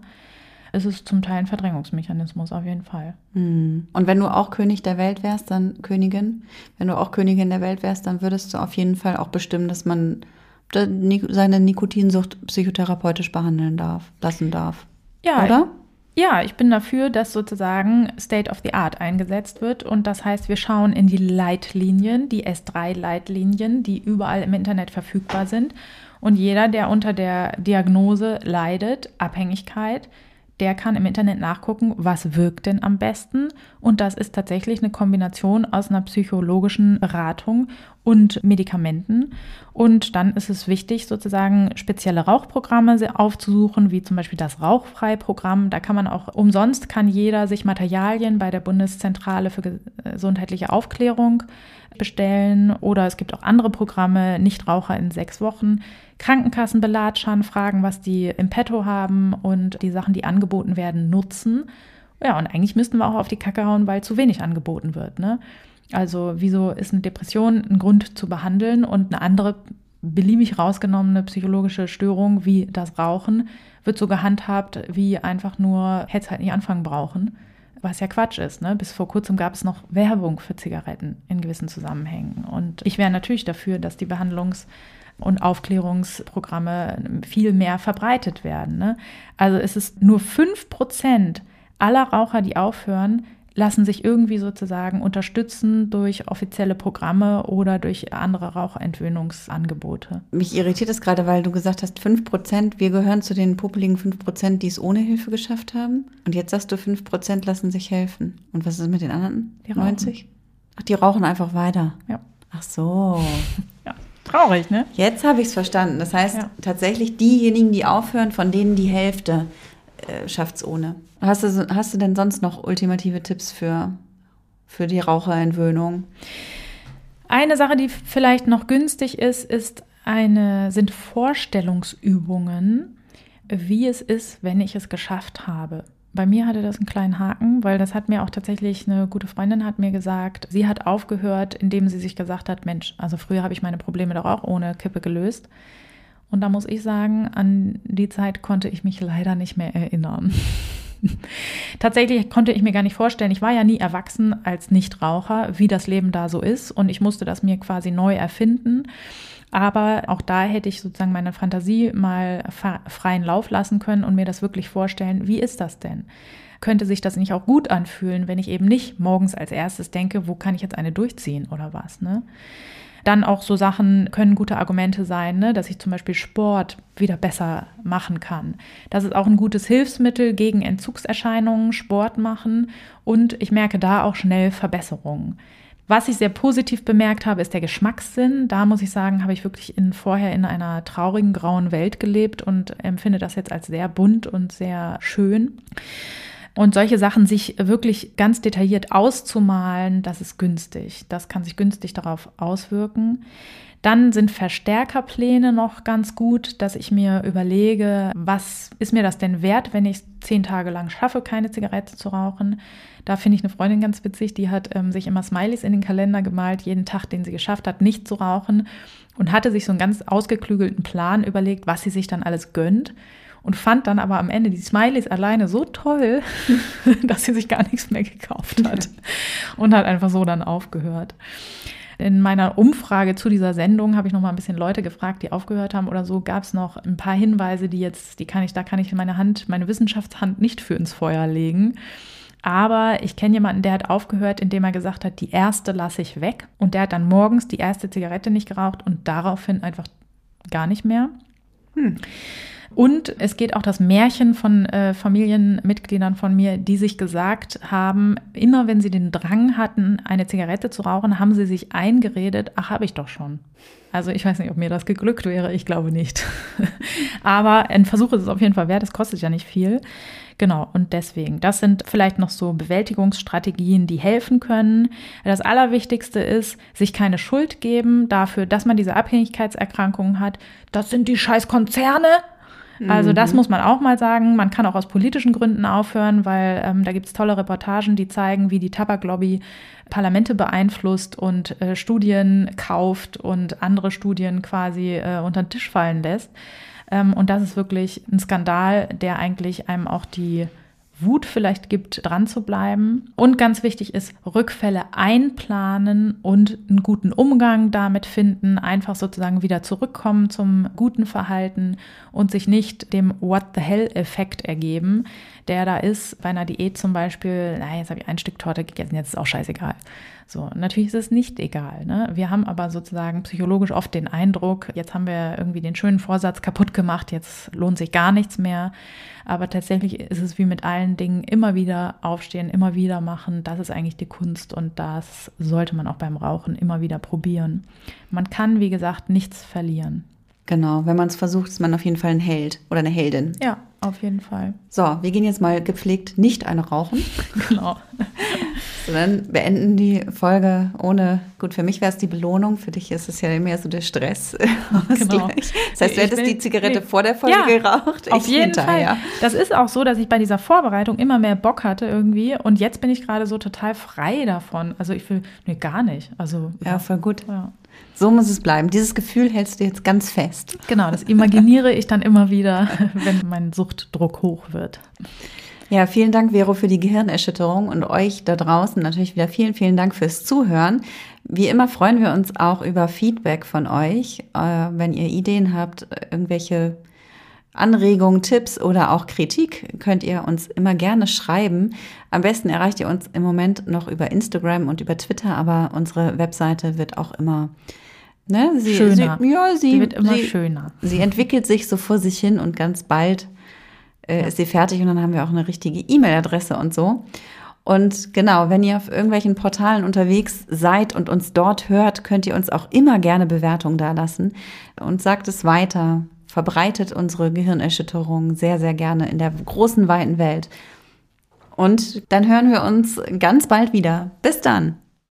Es ist zum Teil ein Verdrängungsmechanismus auf jeden Fall. Hm. Und wenn du auch König der Welt wärst, dann Königin, wenn du auch Königin der Welt wärst, dann würdest du auf jeden Fall auch bestimmen, dass man seine Nikotinsucht psychotherapeutisch behandeln darf, lassen darf. Ja, oder? Ja, ich bin dafür, dass sozusagen State of the Art eingesetzt wird. Und das heißt, wir schauen in die Leitlinien, die S3-Leitlinien, die überall im Internet verfügbar sind Und jeder, der unter der Diagnose leidet, Abhängigkeit, der kann im Internet nachgucken, was wirkt denn am besten. Und das ist tatsächlich eine Kombination aus einer psychologischen Beratung und Medikamenten. Und dann ist es wichtig, sozusagen spezielle Rauchprogramme aufzusuchen, wie zum Beispiel das Rauchfrei-Programm. Da kann man auch umsonst, kann jeder sich Materialien bei der Bundeszentrale für gesundheitliche Aufklärung bestellen. Oder es gibt auch andere Programme, Nichtraucher in sechs Wochen. Krankenkassen belatschern, fragen, was die im Petto haben und die Sachen, die angeboten werden, nutzen. Ja, und eigentlich müssten wir auch auf die Kacke hauen, weil zu wenig angeboten wird. Ne? Also wieso ist eine Depression ein Grund zu behandeln und eine andere beliebig rausgenommene psychologische Störung wie das Rauchen wird so gehandhabt wie einfach nur hätte halt nicht anfangen brauchen, was ja Quatsch ist. Ne? Bis vor kurzem gab es noch Werbung für Zigaretten in gewissen Zusammenhängen. Und ich wäre natürlich dafür, dass die Behandlungs- und Aufklärungsprogramme viel mehr verbreitet werden. Ne? Also es ist nur fünf Prozent aller Raucher, die aufhören, lassen sich irgendwie sozusagen unterstützen durch offizielle Programme oder durch andere Rauchentwöhnungsangebote. Mich irritiert es gerade, weil du gesagt hast, 5 Prozent, wir gehören zu den popeligen 5 Prozent, die es ohne Hilfe geschafft haben. Und jetzt sagst du, 5 Prozent lassen sich helfen. Und was ist mit den anderen Die 90? Ach, die rauchen einfach weiter. Ja. Ach so. Traurig, ne? Jetzt habe ich es verstanden. Das heißt, Ja. tatsächlich diejenigen, die aufhören, von denen die Hälfte äh, schafft es ohne. Hast du, hast du denn sonst noch ultimative Tipps für, für die Raucherentwöhnung? Eine Sache, die vielleicht noch günstig ist, ist eine, sind Vorstellungsübungen, wie es ist, wenn ich es geschafft habe. Bei mir hatte das einen kleinen Haken, weil das hat mir auch tatsächlich eine gute Freundin hat mir gesagt, sie hat aufgehört, indem sie sich gesagt hat, Mensch, also früher habe ich meine Probleme doch auch ohne Kippe gelöst. Und da muss ich sagen, an die Zeit konnte ich mich leider nicht mehr erinnern. Tatsächlich konnte ich mir gar nicht vorstellen, ich war ja nie erwachsen als Nichtraucher, wie das Leben da so ist und ich musste das mir quasi neu erfinden. Aber auch da hätte ich sozusagen meine Fantasie mal freien Lauf lassen können und mir das wirklich vorstellen, wie ist das denn? Könnte sich das nicht auch gut anfühlen, wenn ich eben nicht morgens als erstes denke, wo kann ich jetzt eine durchziehen oder was, ne? Dann auch so Sachen können gute Argumente sein, ne? dass ich zum Beispiel Sport wieder besser machen kann. Das ist auch ein gutes Hilfsmittel gegen Entzugserscheinungen, Sport machen und ich merke da auch schnell Verbesserungen. Was ich sehr positiv bemerkt habe, ist der Geschmackssinn. Da muss ich sagen, habe ich wirklich in, vorher in einer traurigen grauen Welt gelebt und empfinde das jetzt als sehr bunt und sehr schön. Und solche Sachen sich wirklich ganz detailliert auszumalen, das ist günstig. Das kann sich günstig darauf auswirken. Dann sind Verstärkerpläne noch ganz gut, dass ich mir überlege, was ist mir das denn wert, wenn ich es zehn Tage lang schaffe, keine Zigarette zu rauchen. Da finde ich eine Freundin ganz witzig, die hat ähm, sich immer Smileys in den Kalender gemalt, jeden Tag, den sie geschafft hat, nicht zu rauchen und hatte sich so einen ganz ausgeklügelten Plan überlegt, was sie sich dann alles gönnt und fand dann aber am Ende die Smileys alleine so toll, dass sie sich gar nichts mehr gekauft hat und hat einfach so dann aufgehört. In meiner Umfrage zu dieser Sendung habe ich noch mal ein bisschen Leute gefragt, die aufgehört haben oder so. Gab es noch ein paar Hinweise, die jetzt, die kann ich, da kann ich meine Hand, meine Wissenschaftshand nicht für ins Feuer legen. Aber ich kenne jemanden, der hat aufgehört, indem er gesagt hat, die erste lasse ich weg. Und der hat dann morgens die erste Zigarette nicht geraucht und daraufhin einfach gar nicht mehr. Und es geht auch das Märchen von äh, Familienmitgliedern von mir, die sich gesagt haben, immer wenn sie den Drang hatten, eine Zigarette zu rauchen, haben sie sich eingeredet, ach, habe ich doch schon. Also ich weiß nicht, ob mir das geglückt wäre, ich glaube nicht. Aber ein Versuch ist es auf jeden Fall wert, es kostet ja nicht viel. Genau, und deswegen, das sind vielleicht noch so Bewältigungsstrategien, die helfen können. Das Allerwichtigste ist, sich keine Schuld geben dafür, dass man diese Abhängigkeitserkrankungen hat. Das sind die scheiß Konzerne. Also das muss man auch mal sagen. Man kann auch aus politischen Gründen aufhören, weil ähm, da gibt es tolle Reportagen, die zeigen, wie die Tabaklobby Parlamente beeinflusst und äh, Studien kauft und andere Studien quasi äh, unter den Tisch fallen lässt. Ähm, und das ist wirklich ein Skandal, der eigentlich einem auch die Wut vielleicht gibt, dran zu bleiben. Und ganz wichtig ist, Rückfälle einplanen und einen guten Umgang damit finden, einfach sozusagen wieder zurückkommen zum guten Verhalten und sich nicht dem What the hell-Effekt ergeben, der da ist bei einer Diät zum Beispiel, naja, jetzt habe ich ein Stück Torte gegessen, jetzt ist auch scheißegal. So, natürlich ist es nicht egal. Ne? Wir haben aber sozusagen psychologisch oft den Eindruck, jetzt haben wir irgendwie den schönen Vorsatz kaputt gemacht, jetzt lohnt sich gar nichts mehr. Aber tatsächlich ist es wie mit allen Dingen immer wieder aufstehen, immer wieder machen. Das ist eigentlich die Kunst und das sollte man auch beim Rauchen immer wieder probieren. Man kann, wie gesagt, nichts verlieren. Genau, wenn man es versucht, ist man auf jeden Fall ein Held oder eine Heldin. Ja, auf jeden Fall. So, wir gehen jetzt mal gepflegt nicht eine rauchen. Genau. Sondern beenden die Folge ohne, gut, für mich wäre es die Belohnung, für dich ist es ja mehr so der Stress. Genau. Das heißt, du hättest die Zigarette nee. vor der Folge ja, geraucht. Auf jeden hinterher. Fall. Das ist auch so, dass ich bei dieser Vorbereitung immer mehr Bock hatte irgendwie und jetzt bin ich gerade so total frei davon. Also ich will, nee, gar nicht. Also, ja, voll gut. Ja. So muss es bleiben. Dieses Gefühl hältst du jetzt ganz fest. Genau, das imaginiere ich dann immer wieder, wenn mein Suchtdruck hoch wird. Ja, vielen Dank, Vero, für die Gehirnerschütterung und euch da draußen natürlich wieder vielen, vielen Dank fürs Zuhören. Wie immer freuen wir uns auch über Feedback von euch, äh, wenn ihr Ideen habt, irgendwelche Anregungen, Tipps oder auch Kritik könnt ihr uns immer gerne schreiben. Am besten erreicht ihr uns im Moment noch über Instagram und über Twitter, aber unsere Webseite wird auch immer Ne? Sie, schöner. Sie, ja, sie, sie wird immer sie, schöner. Sie entwickelt sich so vor sich hin und ganz bald äh, ja. ist sie fertig und dann haben wir auch eine richtige E-Mail-Adresse und so. Und genau, wenn ihr auf irgendwelchen Portalen unterwegs seid und uns dort hört, könnt ihr uns auch immer gerne Bewertungen dalassen und sagt es weiter. Verbreitet unsere Gehirnerschütterung sehr, sehr gerne in der großen, weiten Welt. Und dann hören wir uns ganz bald wieder. Bis dann.